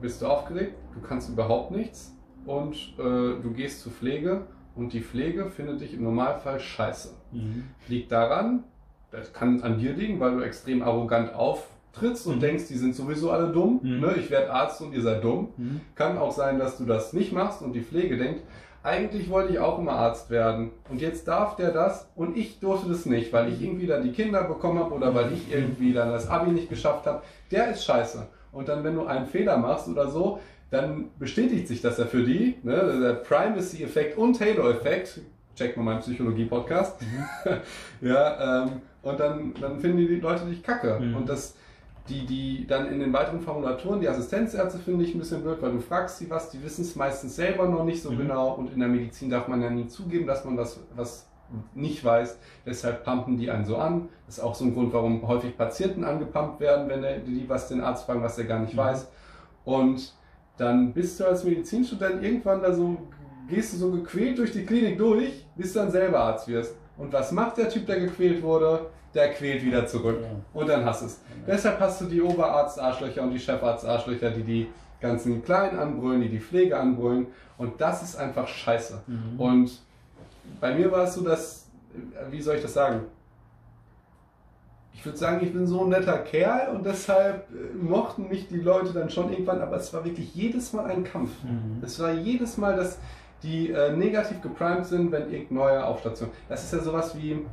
bist du aufgeregt, du kannst überhaupt nichts und äh, du gehst zur Pflege und die Pflege findet dich im Normalfall scheiße. Mhm. Liegt daran, das kann an dir liegen, weil du extrem arrogant auf trittst und denkst, die sind sowieso alle dumm, mhm. ne? ich werde Arzt und ihr seid dumm. Mhm. Kann auch sein, dass du das nicht machst und die Pflege denkt, eigentlich wollte ich auch immer Arzt werden und jetzt darf der das und ich durfte das nicht, weil ich irgendwie dann die Kinder bekommen habe oder weil ich irgendwie dann das Abi nicht geschafft habe. Der ist scheiße. Und dann, wenn du einen Fehler machst oder so, dann bestätigt sich das ja für die, ne? der Primacy-Effekt und Halo-Effekt, check mal meinen Psychologie-Podcast, mhm. ja, ähm, und dann, dann finden die Leute dich kacke. Mhm. Und das, die, die dann in den weiteren Formulaturen, die Assistenzärzte finde ich ein bisschen blöd, weil du fragst sie was, die wissen es meistens selber noch nicht so mhm. genau und in der Medizin darf man ja nie zugeben, dass man was, was nicht weiß. Deshalb pumpen die einen so an. Das ist auch so ein Grund, warum häufig Patienten angepumpt werden, wenn der, die was den Arzt fragen, was der gar nicht mhm. weiß. Und dann bist du als Medizinstudent irgendwann da so, gehst du so gequält durch die Klinik durch, bis du dann selber Arzt wirst. Und was macht der Typ, der gequält wurde? Der quält wieder zurück. Und dann hast du es. Deshalb hast du die Oberarzt-Arschlöcher und die Chefarzt-Arschlöcher, die die ganzen Kleinen anbrüllen, die die Pflege anbrüllen. Und das ist einfach scheiße. Mhm. Und bei mir war es so, dass, wie soll ich das sagen? Ich würde sagen, ich bin so ein netter Kerl und deshalb äh, mochten mich die Leute dann schon irgendwann, aber es war wirklich jedes Mal ein Kampf. Mhm. Es war jedes Mal, dass die äh, negativ geprimed sind, wenn irgendein neuer auf Station. Das ist ja sowas wie,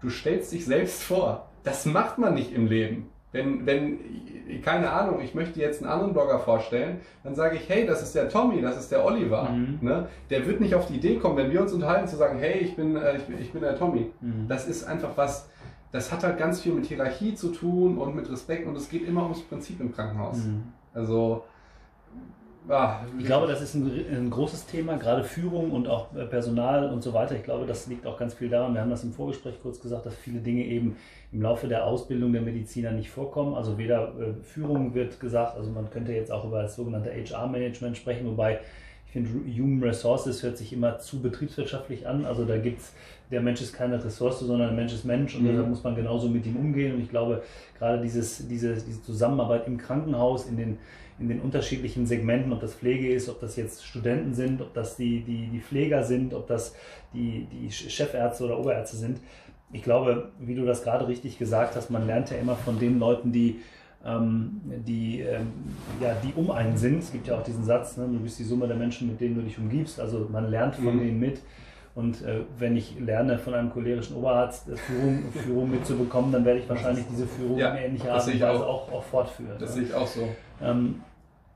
du stellst dich selbst vor. Das macht man nicht im Leben. Wenn, wenn, keine Ahnung, ich möchte jetzt einen anderen Blogger vorstellen, dann sage ich, hey, das ist der Tommy, das ist der Oliver. Mhm. Ne? Der wird nicht auf die Idee kommen, wenn wir uns unterhalten, zu sagen, hey, ich bin, äh, ich, bin ich bin der Tommy. Mhm. Das ist einfach was, das hat halt ganz viel mit Hierarchie zu tun und mit Respekt und es geht immer ums Prinzip im Krankenhaus. Mhm. Also Ah, ich glaube, das ist ein, ein, großes Thema, gerade Führung und auch Personal und so weiter. Ich glaube, das liegt auch ganz viel daran. Wir haben das im Vorgespräch kurz gesagt, dass viele Dinge eben im Laufe der Ausbildung der Mediziner nicht vorkommen. Also weder äh, Führung wird gesagt, also man könnte jetzt auch über das sogenannte HR-Management sprechen, wobei ich finde, Human Resources hört sich immer zu betriebswirtschaftlich an. Also da gibt's der Mensch ist keine Ressource, sondern ein Mensch ist Mensch und mhm. deshalb muss man genauso mit ihm umgehen. Und ich glaube, gerade dieses, diese, diese Zusammenarbeit im Krankenhaus, in den, in den unterschiedlichen Segmenten, ob das Pflege ist, ob das jetzt Studenten sind, ob das die, die, die Pfleger sind, ob das die, die Chefärzte oder Oberärzte sind. Ich glaube, wie du das gerade richtig gesagt hast, man lernt ja immer von den Leuten, die ähm, die, ähm, ja, die um einen sind. Es gibt ja auch diesen Satz, ne, du bist die Summe der Menschen, mit denen du dich umgibst. Also man lernt von mhm. denen mit. Und äh, wenn ich lerne, von einem cholerischen Oberarzt äh, Führung, Führung mitzubekommen, dann werde ich wahrscheinlich diese Führung ja, in ähnlicher Art und Weise auch, auch, fortführen. Das ne? sehe ich auch so. Ähm,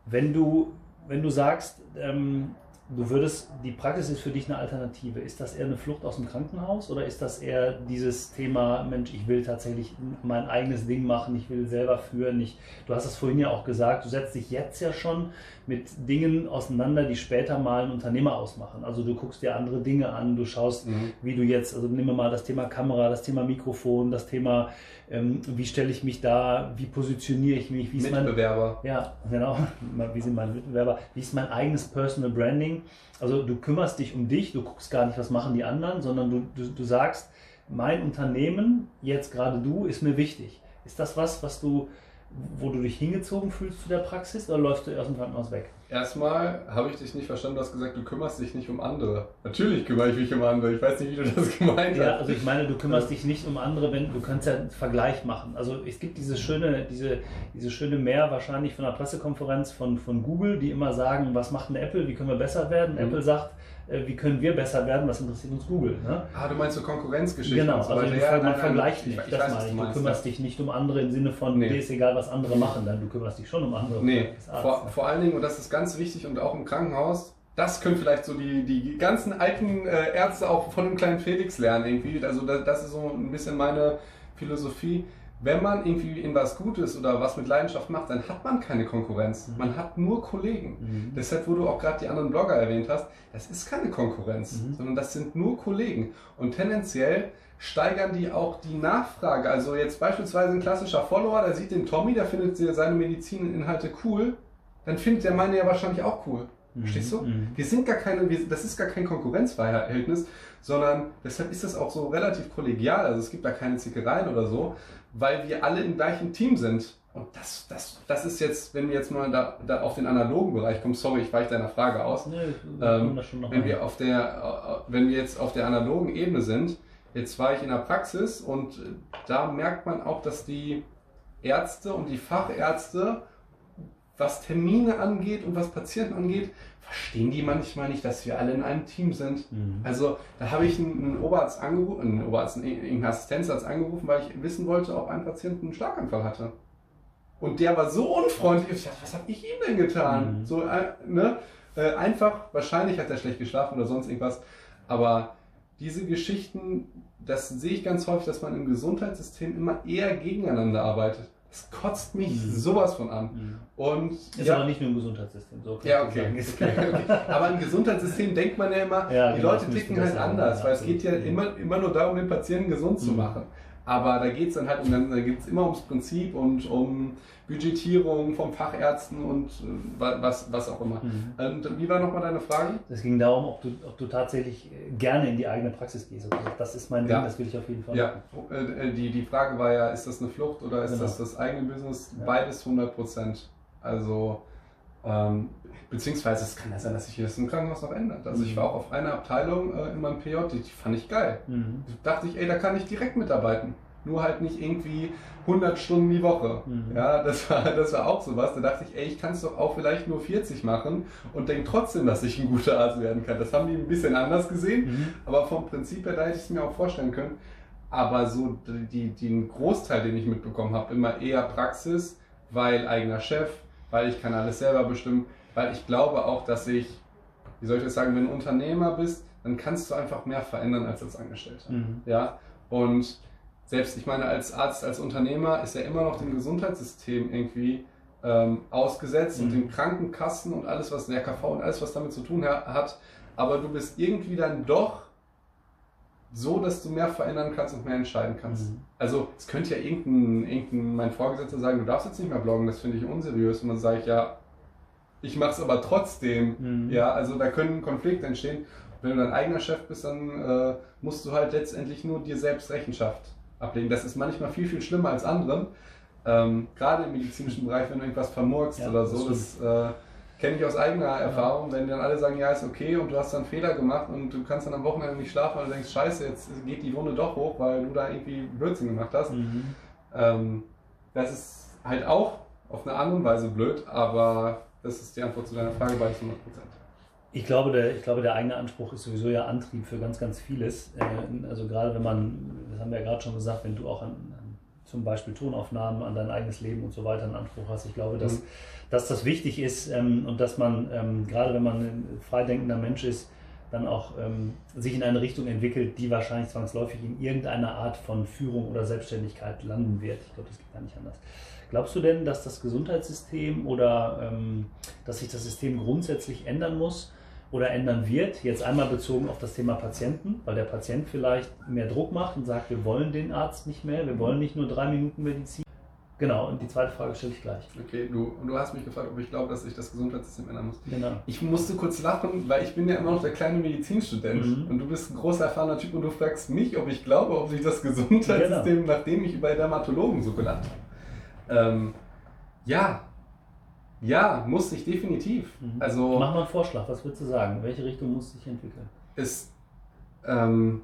wenn du, wenn du sagst, ähm, Du würdest, die Praxis ist für dich eine Alternative. Ist das eher eine Flucht aus dem Krankenhaus oder ist das eher dieses Thema, Mensch, ich will tatsächlich mein eigenes Ding machen, ich will selber führen? Ich, du hast es vorhin ja auch gesagt, du setzt dich jetzt ja schon mit Dingen auseinander, die später mal einen Unternehmer ausmachen. Also du guckst dir andere Dinge an, du schaust, mhm. wie du jetzt, also nimm mal das Thema Kamera, das Thema Mikrofon, das Thema, ähm, wie stelle ich mich da, wie positioniere ich mich, wie ist Mitbewerber. mein, ja, genau, wie sind meine Mitbewerber, wie ist mein eigenes Personal Branding? Also du kümmerst dich um dich, du guckst gar nicht, was machen die anderen, sondern du, du, du sagst, mein Unternehmen, jetzt gerade du, ist mir wichtig. Ist das was, was du, wo du dich hingezogen fühlst zu der Praxis oder läufst du aus dem Krankenhaus weg? Erstmal habe ich dich nicht verstanden, du hast gesagt, du kümmerst dich nicht um andere. Natürlich kümmere ich mich um andere, ich weiß nicht, wie du das gemeint hast. Ja, also ich meine, du kümmerst dich nicht um andere, wenn du kannst ja einen Vergleich machen. Also es gibt diese schöne, diese, diese schöne Mehr wahrscheinlich von einer Pressekonferenz von, von Google, die immer sagen, was macht eine Apple, wie können wir besser werden? Mhm. Apple sagt, wie können wir besser werden, was interessiert uns Google. Ne? Ah, du meinst so Konkurrenzgeschichten. Genau, also ja, man vergleicht nicht, ich, ich das meine ich. Du kümmerst ja. dich nicht um andere im Sinne von, nee. dir ist egal, was andere machen, dann du kümmerst dich schon um andere. Nee, vor, vor allen Dingen, und das ist ganz wichtig und auch im Krankenhaus, das können vielleicht so die, die ganzen alten äh, Ärzte auch von dem kleinen Felix lernen irgendwie. Also das, das ist so ein bisschen meine Philosophie wenn man irgendwie in was Gutes oder was mit Leidenschaft macht, dann hat man keine Konkurrenz. Mhm. Man hat nur Kollegen. Mhm. Deshalb, wo du auch gerade die anderen Blogger erwähnt hast, das ist keine Konkurrenz, mhm. sondern das sind nur Kollegen. Und tendenziell steigern die auch die Nachfrage. Also jetzt beispielsweise ein klassischer Follower, der sieht den Tommy, der findet seine Medizininhalte cool, dann findet der meine ja wahrscheinlich auch cool. Mhm. Verstehst du? Mhm. Wir sind gar keine, wir, das ist gar kein Konkurrenzverhältnis, sondern deshalb ist das auch so relativ kollegial. Also es gibt da keine Zickereien oder so, weil wir alle im gleichen Team sind. Und das, das, das ist jetzt, wenn wir jetzt mal da, da auf den analogen Bereich kommen, sorry, ich weiche deiner Frage aus. Nee, ähm, wenn wir auf der, äh, wenn wir jetzt auf der analogen Ebene sind, jetzt war ich in der Praxis und da merkt man auch, dass die Ärzte und die Fachärzte was Termine angeht und was Patienten angeht, verstehen die manchmal nicht, dass wir alle in einem Team sind. Mhm. Also da habe ich einen, Oberarzt angerufen, einen Oberarzt, einen Assistenzarzt angerufen, weil ich wissen wollte, ob ein Patient einen Schlaganfall hatte. Und der war so unfreundlich. Ich dachte, was habe ich ihm denn getan? Mhm. So, äh, ne? Äh, einfach, wahrscheinlich hat er schlecht geschlafen oder sonst irgendwas. Aber diese Geschichten, das sehe ich ganz häufig, dass man im Gesundheitssystem immer eher gegeneinander arbeitet. Das kotzt mich mhm. sowas von an. Mhm. Und, ist ja, aber nicht nur im Gesundheitssystem. So ja, okay. okay, okay. Aber im Gesundheitssystem denkt man ja immer, ja, die genau, Leute ticken halt anders, weil es geht ja immer, immer nur darum, den Patienten gesund zu mhm. machen. Aber da geht es dann halt um, da geht es immer ums Prinzip und um Budgetierung von Fachärzten und äh, was, was auch immer. Mhm. Und wie war nochmal deine Frage? Es ging darum, ob du, ob du tatsächlich gerne in die eigene Praxis gehst. Also das ist mein Ding, ja. das will ich auf jeden Fall. Ja, äh, die, die Frage war ja, ist das eine Flucht oder ist genau. das das eigene Business? Ja. Beides 100 Prozent. Also, ähm, beziehungsweise es kann ja sein, dass sich das im Krankenhaus noch ändert. Also mhm. ich war auch auf einer Abteilung äh, in meinem PJ, die, die fand ich geil. Mhm. Da dachte ich, ey, da kann ich direkt mitarbeiten. Nur halt nicht irgendwie 100 Stunden die Woche. Mhm. Ja, das war, das war auch sowas. Da dachte ich, ey, ich kann es doch auch vielleicht nur 40 machen und denke trotzdem, dass ich ein guter Arzt werden kann. Das haben die ein bisschen anders gesehen, mhm. aber vom Prinzip her, da hätte ich es mir auch vorstellen können. Aber so die, die, den Großteil, den ich mitbekommen habe, immer eher Praxis, weil eigener Chef, weil ich kann alles selber bestimmen, weil ich glaube auch, dass ich, wie soll ich das sagen, wenn du Unternehmer bist, dann kannst du einfach mehr verändern als als Angestellter. Mhm. Ja, und selbst, ich meine, als Arzt, als Unternehmer ist er immer noch dem Gesundheitssystem irgendwie ähm, ausgesetzt mhm. und den Krankenkassen und alles, was der KV und alles, was damit zu tun hat. Aber du bist irgendwie dann doch so, dass du mehr verändern kannst und mehr entscheiden kannst. Mhm. Also es könnte ja irgendein, irgendein mein Vorgesetzter sagen, du darfst jetzt nicht mehr bloggen, das finde ich unseriös. Und dann sage ich, ja, ich mache es aber trotzdem. Mhm. Ja, also da können Konflikte entstehen. Wenn du dein eigener Chef bist, dann äh, musst du halt letztendlich nur dir selbst Rechenschaft ablegen. Das ist manchmal viel, viel schlimmer als anderen. Ähm, gerade im medizinischen Bereich, wenn du irgendwas vermurkst ja, oder so, das, das äh, kenne ich aus eigener Erfahrung, wenn dann alle sagen, ja, ist okay und du hast dann Fehler gemacht und du kannst dann am Wochenende nicht schlafen, du denkst, scheiße, jetzt geht die Wunde doch hoch, weil du da irgendwie Blödsinn gemacht hast. Mhm. Ähm, das ist halt auch auf eine andere Weise blöd, aber das ist die Antwort zu deiner Frage bei 100 Prozent. Ich glaube, der, ich glaube, der eigene Anspruch ist sowieso ja Antrieb für ganz, ganz vieles. Äh, also gerade wenn man, das haben wir ja gerade schon gesagt, wenn du auch an, an zum Beispiel Tonaufnahmen, an dein eigenes Leben und so weiter einen Anspruch hast. Ich glaube, dass, mhm. dass das wichtig ist ähm, und dass man, ähm, gerade wenn man ein freidenkender Mensch ist, dann auch ähm, sich in eine Richtung entwickelt, die wahrscheinlich zwangsläufig in irgendeiner Art von Führung oder Selbstständigkeit landen wird. Ich glaube, das geht gar nicht anders. Glaubst du denn, dass das Gesundheitssystem oder ähm, dass sich das System grundsätzlich ändern muss? oder ändern wird. Jetzt einmal bezogen auf das Thema Patienten, weil der Patient vielleicht mehr Druck macht und sagt, wir wollen den Arzt nicht mehr, wir wollen nicht nur drei Minuten Medizin. Genau, und die zweite Frage stelle ich gleich. Okay, du, und du hast mich gefragt, ob ich glaube, dass sich das Gesundheitssystem ändern muss. Genau. Ich musste kurz lachen, weil ich bin ja immer noch der kleine Medizinstudent mhm. und du bist ein großer erfahrener Typ und du fragst mich, ob ich glaube, ob sich das Gesundheitssystem, genau. nachdem ich über Dermatologen so gelacht habe. Ähm, Ja. Ja, muss sich definitiv. Mhm. Also Mach mal einen Vorschlag, was würdest du sagen? In welche Richtung muss sich entwickeln? es, ähm,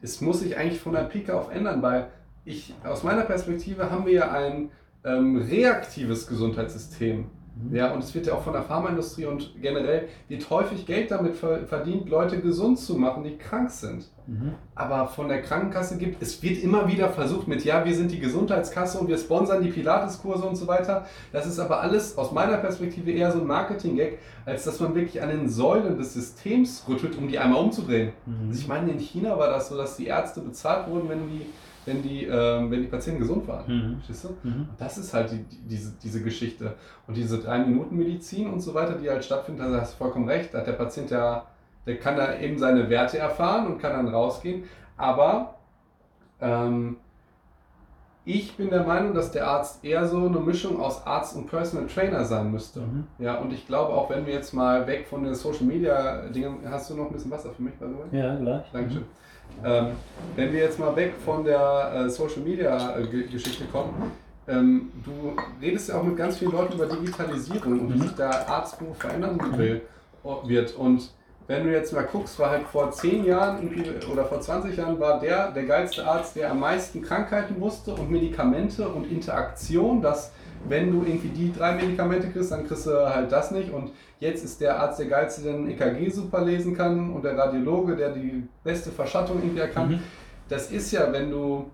es muss sich eigentlich von der Pike auf ändern, weil ich, aus meiner Perspektive haben wir ja ein ähm, reaktives Gesundheitssystem. Mhm. Ja, und es wird ja auch von der Pharmaindustrie und generell wird häufig Geld damit ver- verdient, Leute gesund zu machen, die krank sind. Mhm. Aber von der Krankenkasse gibt es wird immer wieder versucht mit, ja, wir sind die Gesundheitskasse und wir sponsern die Pilateskurse und so weiter. Das ist aber alles aus meiner Perspektive eher so ein Marketing-Gag, als dass man wirklich an den Säulen des Systems rüttelt, um die einmal umzudrehen. Mhm. Also ich meine, in China war das so, dass die Ärzte bezahlt wurden, wenn die, wenn die, ähm, wenn die Patienten gesund waren. Mhm. Verstehst du? Mhm. Und das ist halt die, die, diese, diese Geschichte. Und diese 3-Minuten-Medizin und so weiter, die halt stattfindet, da hast du vollkommen recht, da hat der Patient ja, der kann da eben seine Werte erfahren und kann dann rausgehen. Aber ähm, ich bin der Meinung, dass der Arzt eher so eine Mischung aus Arzt und Personal Trainer sein müsste. Mhm. Ja, und ich glaube auch, wenn wir jetzt mal weg von den Social Media Dingen, hast du noch ein bisschen Wasser für mich, by the way? Ja, gleich. Dankeschön. Ähm, wenn wir jetzt mal weg von der äh, Social Media äh, Ge- Geschichte kommen, ähm, du redest ja auch mit ganz vielen Leuten über Digitalisierung und wie Mhm. sich der Arztberuf verändern will, o- wird. Und wenn du jetzt mal guckst, war halt vor 10 Jahren oder vor 20 Jahren war der der geilste Arzt, der am meisten Krankheiten wusste und Medikamente und Interaktion, dass wenn du irgendwie die drei Medikamente kriegst, dann kriegst du halt das nicht. Und jetzt ist der Arzt der geilste, der ein EKG super lesen kann und der Radiologe, der die beste Verschattung irgendwie erkannt. Mhm. Das ist ja, wenn du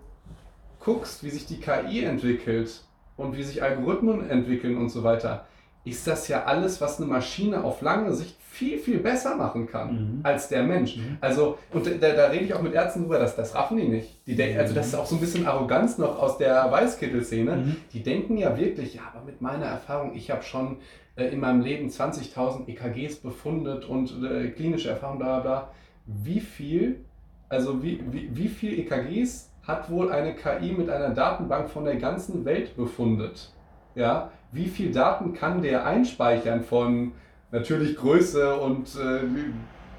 guckst, wie sich die KI entwickelt und wie sich Algorithmen entwickeln und so weiter, ist das ja alles, was eine Maschine auf lange Sicht viel, viel besser machen kann Mhm. als der Mensch. Mhm. Also, und da, da rede ich auch mit Ärzten drüber, dass das raffen die nicht. Die denken, also das ist auch so ein bisschen Arroganz noch aus der Weißkittel-Szene. Mhm. Die denken ja wirklich, ja, aber mit meiner Erfahrung, ich habe schon äh, in meinem Leben 20.000 EKGs befundet und äh, klinische Erfahrung, bla bla bla. Wie viel, also wie, wie, wie viel EKGs hat wohl eine KI mit einer Datenbank von der ganzen Welt befundet? Ja, wie viel Daten kann der einspeichern von natürlich Größe und äh,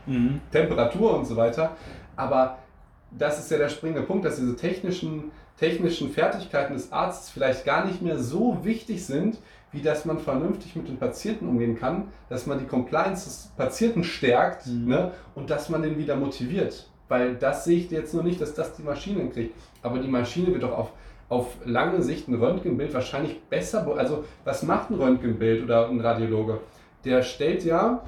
Mhm. Temperatur und so weiter. Aber das ist ja der springende Punkt, dass diese technischen, technischen Fertigkeiten des Arztes vielleicht gar nicht mehr so wichtig sind, wie dass man vernünftig mit den Patienten umgehen kann, dass man die Compliance des Patienten stärkt Mhm. ne, und dass man den wieder motiviert. Weil das sehe ich jetzt nur nicht, dass das die Maschine kriegt. Aber die Maschine wird doch auf, auf lange Sicht ein Röntgenbild wahrscheinlich besser. be- Also, was macht ein Röntgenbild oder ein Radiologe? Der stellt ja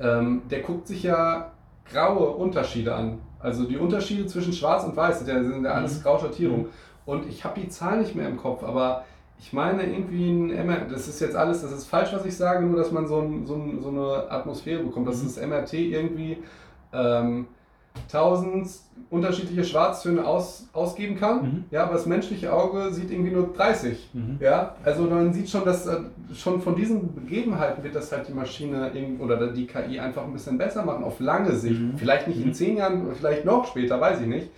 ähm, der guckt sich ja graue Unterschiede an. Also die Unterschiede zwischen Schwarz und Weiß, das sind ja alles Mhm. Grauschattierungen. Und ich habe die Zahl nicht mehr im Kopf, aber ich meine irgendwie ein MR, das ist jetzt alles, das ist falsch, was ich sage, nur dass man so, ein, so, ein, so eine Atmosphäre bekommt, dass Mhm. das MRT irgendwie ähm, 1000 unterschiedliche Schwarztöne aus, ausgeben kann, Mhm. ja, aber das menschliche Auge sieht irgendwie nur 30. Mhm. Ja, also man sieht schon, dass äh, schon von diesen Begebenheiten wird das halt die Maschine oder die KI einfach ein bisschen besser machen, auf lange Sicht. Mhm. Vielleicht nicht in Mhm. zehn Jahren, vielleicht noch später, weiß ich nicht.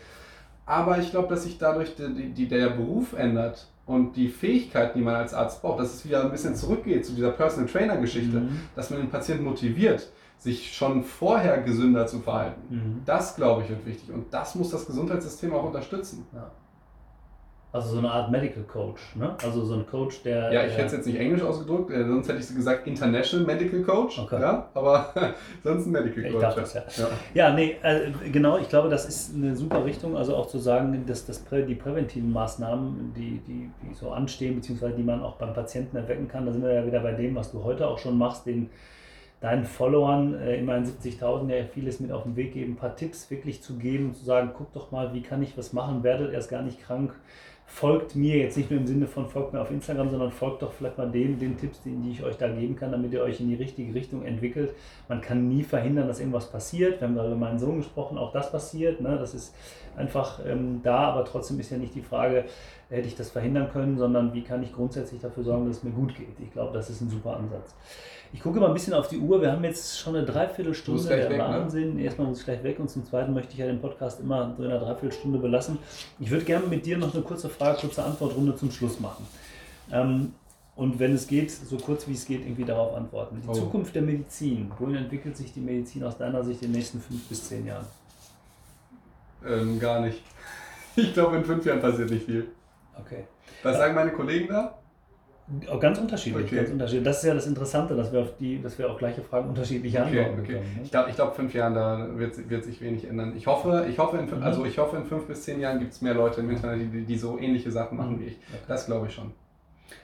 Aber ich glaube, dass sich dadurch die, die, der Beruf ändert und die Fähigkeiten, die man als Arzt braucht, dass es wieder ein bisschen zurückgeht zu dieser Personal Trainer Geschichte, Mhm. dass man den Patienten motiviert, sich schon vorher gesünder zu verhalten. Mhm. Das, glaube ich, wird wichtig. Und das muss das Gesundheitssystem auch unterstützen. Ja. Also so eine Art Medical Coach, ne? Also so ein Coach, der. Ja, ich hätte es jetzt nicht englisch ausgedrückt, äh, sonst hätte ich gesagt International Medical Coach. Okay. Ja, aber sonst ein Medical Ich Coach. dachte es ja. ja. Ja, nee, äh, genau, ich glaube, das ist eine super Richtung. Also auch zu sagen, dass, dass prä, die präventiven Maßnahmen, die, die, die so anstehen, beziehungsweise die man auch beim Patienten erwecken kann, da sind wir ja wieder bei dem, was du heute auch schon machst, den deinen Followern, äh, immerhin 70.000, ja vieles mit auf den Weg geben, ein paar Tipps wirklich zu geben, zu sagen, guck doch mal, wie kann ich was machen, werdet erst gar nicht krank, folgt mir jetzt nicht nur im Sinne von folgt mir auf Instagram, sondern folgt doch vielleicht mal den, den Tipps, die, die ich euch da geben kann, damit ihr euch in die richtige Richtung entwickelt. Man kann nie verhindern, dass irgendwas passiert. Wir haben gerade über meinen Sohn gesprochen, auch das passiert. Ne? Das ist einfach ähm, da, aber trotzdem ist ja nicht die Frage, hätte ich das verhindern können, sondern wie kann ich grundsätzlich dafür sorgen, dass es mir gut geht. Ich glaube, das ist ein super Ansatz. Ich gucke mal ein bisschen auf die Uhr. Wir haben jetzt schon eine Dreiviertelstunde. Der weg, ne? Wahnsinn. Erstmal muss ich gleich weg und zum Zweiten möchte ich ja den Podcast immer so in einer Dreiviertelstunde belassen. Ich würde gerne mit dir noch eine kurze Frage, kurze Antwortrunde zum Schluss machen. Ähm, und wenn es geht, so kurz wie es geht, irgendwie darauf antworten. Die Oh. Zukunft der Medizin. Wohin entwickelt sich die Medizin aus deiner Sicht in den nächsten fünf bis zehn Jahren? Ähm, gar nicht. Ich glaube, in fünf Jahren passiert nicht viel. Okay. Was Ja. sagen meine Kollegen da? Ganz unterschiedlich, okay. ganz unterschiedlich. Das ist ja das Interessante, dass wir auf die, dass wir auf gleiche Fragen unterschiedliche okay, Antworten okay. bekommen. Ne? Ich glaube, ich glaub, fünf Jahren da wird, wird sich wenig ändern. Ich hoffe, ich hoffe, in, mhm. also ich hoffe, in fünf bis zehn Jahren gibt es mehr Leute im Internet, die, die so ähnliche Sachen machen mhm. wie ich. Das glaube ich schon.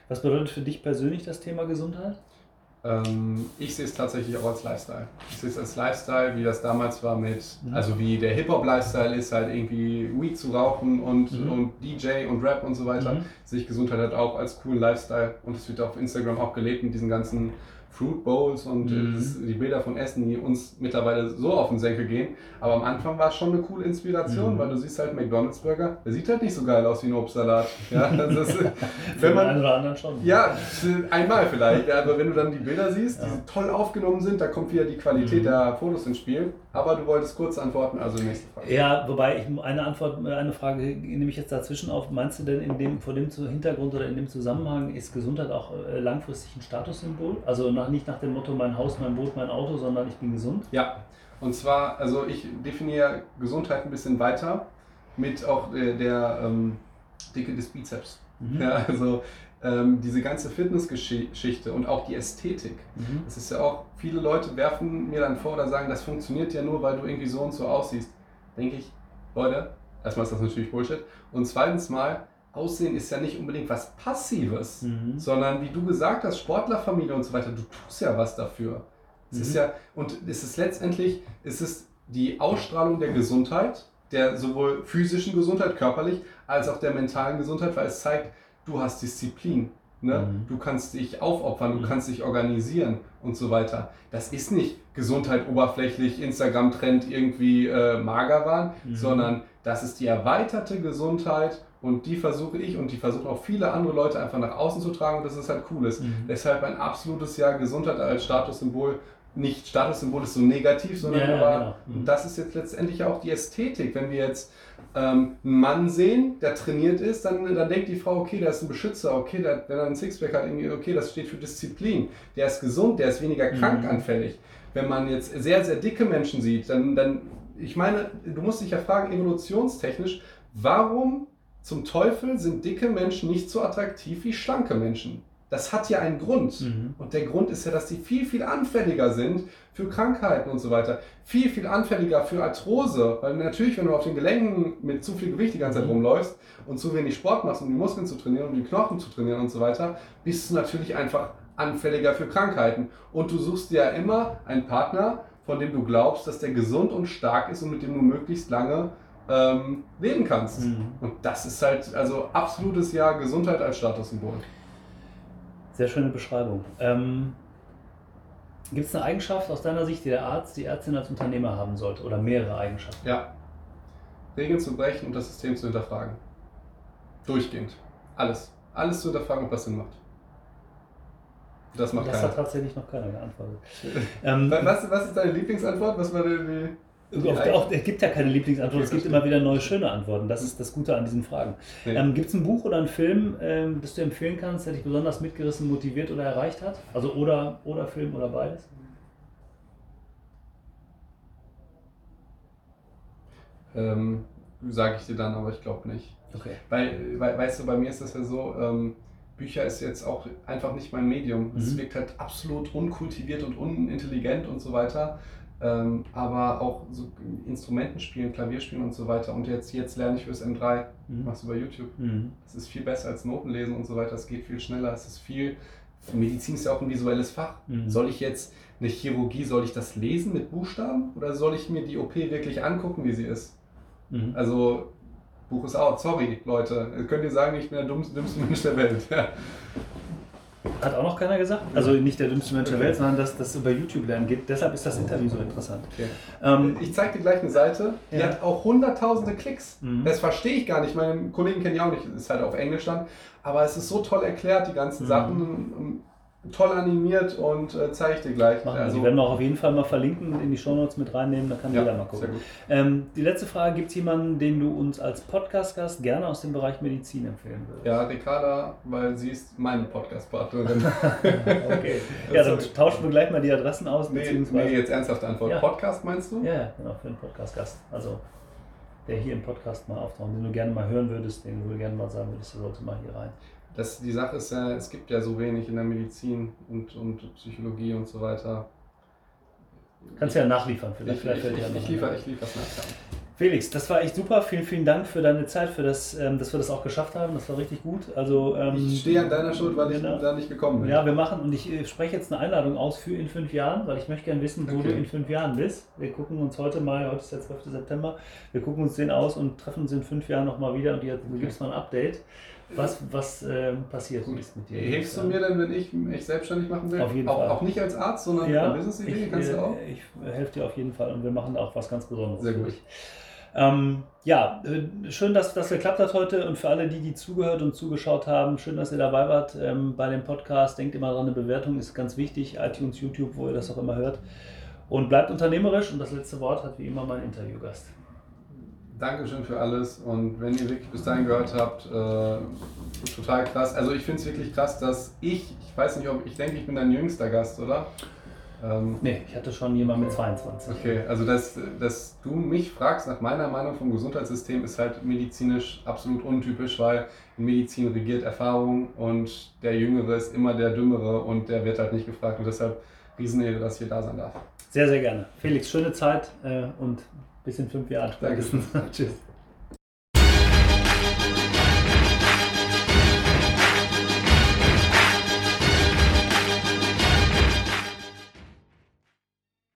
Was bedeutet für dich persönlich das Thema Gesundheit? Ähm, ich sehe es tatsächlich auch als Lifestyle. Ich sehe es als Lifestyle, wie das damals war mit, mhm. also wie der Hip-Hop-Lifestyle ist, halt irgendwie Weed zu rauchen und, mhm. und DJ und Rap und so weiter. Mhm. Sehe ich Gesundheit halt auch als coolen Lifestyle und es wird auf Instagram auch gelebt mit diesen ganzen Fruit Bowls und äh, mhm. die Bilder von Essen, die uns mittlerweile so auf den Senkel gehen. Aber am Anfang war es schon eine coole Inspiration, mhm. weil du siehst halt McDonalds Burger, der sieht halt nicht so geil aus wie ein Obstsalat. Ja, das ist, wenn man, oder anderen schon. Ja, einmal vielleicht, aber wenn du dann die Bilder siehst, ja. die toll aufgenommen sind, da kommt wieder die Qualität mhm. der Fotos ins Spiel. Aber du wolltest kurz antworten, also nächste Frage. Ja, wobei ich eine Antwort, eine Frage nehme ich jetzt dazwischen auf. Meinst du denn in dem, vor dem Hintergrund oder in dem Zusammenhang ist Gesundheit auch äh, langfristig ein Statussymbol? Also nach, nicht nach dem Motto mein Haus, mein Boot, mein Auto, sondern ich bin gesund? Ja, und zwar, also ich definiere Gesundheit ein bisschen weiter mit auch der, der ähm, Dicke des Bizeps. Mhm. Ja, also ähm, diese ganze Fitnessgeschichte und auch die Ästhetik. Mhm. Das ist ja auch, viele Leute werfen mir dann vor oder sagen, das funktioniert ja nur, weil du irgendwie so und so aussiehst. Denke ich, Leute, erstmal ist das natürlich Bullshit. Und zweitens mal, Aussehen ist ja nicht unbedingt was Passives, mhm. sondern wie du gesagt hast, Sportlerfamilie und so weiter, du tust ja was dafür. Es mhm. ist ja, und es ist letztendlich, es ist die Ausstrahlung der Gesundheit, der sowohl physischen Gesundheit, körperlich, als auch der mentalen Gesundheit, weil es zeigt, du hast Disziplin. Ne? Mhm. Du kannst dich aufopfern, du mhm. kannst dich organisieren und so weiter. Das ist nicht Gesundheit oberflächlich, Instagram-Trend irgendwie äh, mager waren, mhm. sondern das ist die erweiterte Gesundheit und die versuche ich und die versuchen auch viele andere Leute einfach nach außen zu tragen und das ist halt cool. Mhm. Deshalb ein absolutes Jahr Gesundheit als Statussymbol nicht Statussymbol ist so negativ, sondern ja, aber, genau. mhm. das ist jetzt letztendlich auch die Ästhetik. Wenn wir jetzt ähm, einen Mann sehen, der trainiert ist, dann, dann denkt die Frau, okay, der ist ein Beschützer, okay, der, wenn er einen Sixpack hat, irgendwie, okay, das steht für Disziplin, der ist gesund, der ist weniger mhm. krankanfällig. Wenn man jetzt sehr, sehr dicke Menschen sieht, dann, dann, ich meine, du musst dich ja fragen, evolutionstechnisch, warum zum Teufel sind dicke Menschen nicht so attraktiv wie schlanke Menschen? Das hat ja einen Grund. Mhm. Und der Grund ist ja, dass sie viel, viel anfälliger sind für Krankheiten und so weiter. Viel, viel anfälliger für Arthrose. Weil natürlich, wenn du auf den Gelenken mit zu viel Gewicht die ganze Zeit mhm. rumläufst und zu wenig Sport machst, um die Muskeln zu trainieren, um die Knochen zu trainieren und so weiter, bist du natürlich einfach anfälliger für Krankheiten. Und du suchst dir ja immer einen Partner, von dem du glaubst, dass der gesund und stark ist und mit dem du möglichst lange ähm, leben kannst. Mhm. Und das ist halt also absolutes Jahr Gesundheit als Statussymbol. Sehr schöne Beschreibung. Ähm, Gibt es eine Eigenschaft aus deiner Sicht, die der Arzt, die Ärztin als Unternehmer haben sollte oder mehrere Eigenschaften? Ja. Regeln zu brechen und das System zu hinterfragen. Durchgehend. Alles. Alles zu hinterfragen, ob das Sinn macht. Das macht das keiner. hat tatsächlich noch keiner geantwortet. ähm, was, was ist deine Lieblingsantwort? Was war die, auch, es gibt ja keine Lieblingsantwort, es gibt immer wieder neue schöne Antworten. Das ist das Gute an diesen Fragen. Ähm, gibt es ein Buch oder einen Film, ähm, das du empfehlen kannst, der dich besonders mitgerissen, motiviert oder erreicht hat? Also oder, oder Film oder beides? Ähm, Sage ich dir dann, aber ich glaube nicht. Okay. Weil, weil, weißt du, bei mir ist das ja so, ähm, Bücher ist jetzt auch einfach nicht mein Medium. Mhm. Es wirkt halt absolut unkultiviert und unintelligent und so weiter ähm, aber auch so Instrumenten spielen, Klavier spielen und so weiter. Und jetzt, jetzt lerne ich fürs M3, mhm. mach's über YouTube. Mhm. Das ist viel besser als Noten lesen und so weiter. Es geht viel schneller. Es ist viel. Medizin ist ja auch ein visuelles Fach. Mhm. Soll ich jetzt eine Chirurgie, soll ich das lesen mit Buchstaben oder soll ich mir die OP wirklich angucken, wie sie ist? Mhm. Also Buch ist out. Sorry, Leute. Könnt ihr sagen, ich bin der dümmste Mensch der Welt. Hat auch noch keiner gesagt. Also nicht der dümmste Mensch der Welt, sondern dass das über YouTube lernen geht. Deshalb ist das Interview so interessant. Okay. Ähm, ich zeige dir gleich eine Seite, die ja. hat auch hunderttausende Klicks. Mhm. Das verstehe ich gar nicht. Meine Kollegen kennen ja auch nicht, ist halt auf Englisch dann. Aber es ist so toll erklärt, die ganzen mhm. Sachen toll animiert und äh, zeige ich dir gleich. Machen also, die werden wir auch auf jeden Fall mal verlinken, in die Shownotes mit reinnehmen, da kann ja, jeder mal gucken. Ähm, die letzte Frage, gibt es jemanden, den du uns als Podcast-Gast gerne aus dem Bereich Medizin empfehlen würdest? Ja, Ricarda, weil sie ist meine Podcast-Partnerin. okay. ja, dann tauschen wir gleich mal die Adressen aus. Nee, beziehungsweise... nee jetzt ernsthafte Antwort. Ja. Podcast meinst du? Ja, genau, für einen Podcast-Gast. Also der hier im Podcast mal auftaucht, den du gerne mal hören würdest, den du gerne mal sagen würdest, der sollte mal hier rein. Das, die Sache ist ja, es gibt ja so wenig in der Medizin und, und Psychologie und so weiter. Kannst ja nachliefern, vielleicht. Ich, vielleicht ich, ich, ich, ich liefere es nach. Felix, das war echt super. Vielen, vielen Dank für deine Zeit, für das, ähm, dass wir das auch geschafft haben. Das war richtig gut. Also, ähm, ich stehe an deiner Schuld, weil ich da nicht gekommen bin. Ja, wir machen und ich äh, spreche jetzt eine Einladung aus für in fünf Jahren, weil ich möchte gerne wissen, wo okay. du in fünf Jahren bist. Wir gucken uns heute mal, heute ist der 12. September, wir gucken uns den aus und treffen uns in fünf Jahren nochmal wieder und du gibst mal ein Update was, was äh, passiert Gut. ist mit dir. Hilfst du mir denn, wenn ich mich selbstständig machen will? Auf jeden auch, Fall. Auch nicht als Arzt, sondern ja, Business-Idee? Kannst du auch? Ich helfe dir auf jeden Fall und wir machen auch was ganz Besonderes. Sehr gut. Ähm, ja, äh, schön, dass das geklappt hat heute und für alle, die, die zugehört und zugeschaut haben, schön, dass ihr dabei wart ähm, bei dem Podcast. Denkt immer dran, eine Bewertung ist ganz wichtig. iTunes, YouTube, wo ihr das auch immer hört. Und bleibt unternehmerisch und das letzte Wort hat wie immer mein Interviewgast. Dankeschön für alles und wenn ihr wirklich bis dahin gehört habt, äh, total krass. Also ich finde es wirklich krass, dass ich, ich weiß nicht, ob ich denke, ich bin dein jüngster Gast, oder? Ähm, nee, ich hatte schon jemanden mit 22. Okay, also dass, dass du mich fragst nach meiner Meinung vom Gesundheitssystem ist halt medizinisch absolut untypisch, weil in Medizin regiert Erfahrung und der Jüngere ist immer der Dümmere und der wird halt nicht gefragt und deshalb Riesenehre, dass ich hier da sein darf. Sehr, sehr gerne. Felix, schöne Zeit äh, und bis in fünf Jahren. Danke. Tschüss.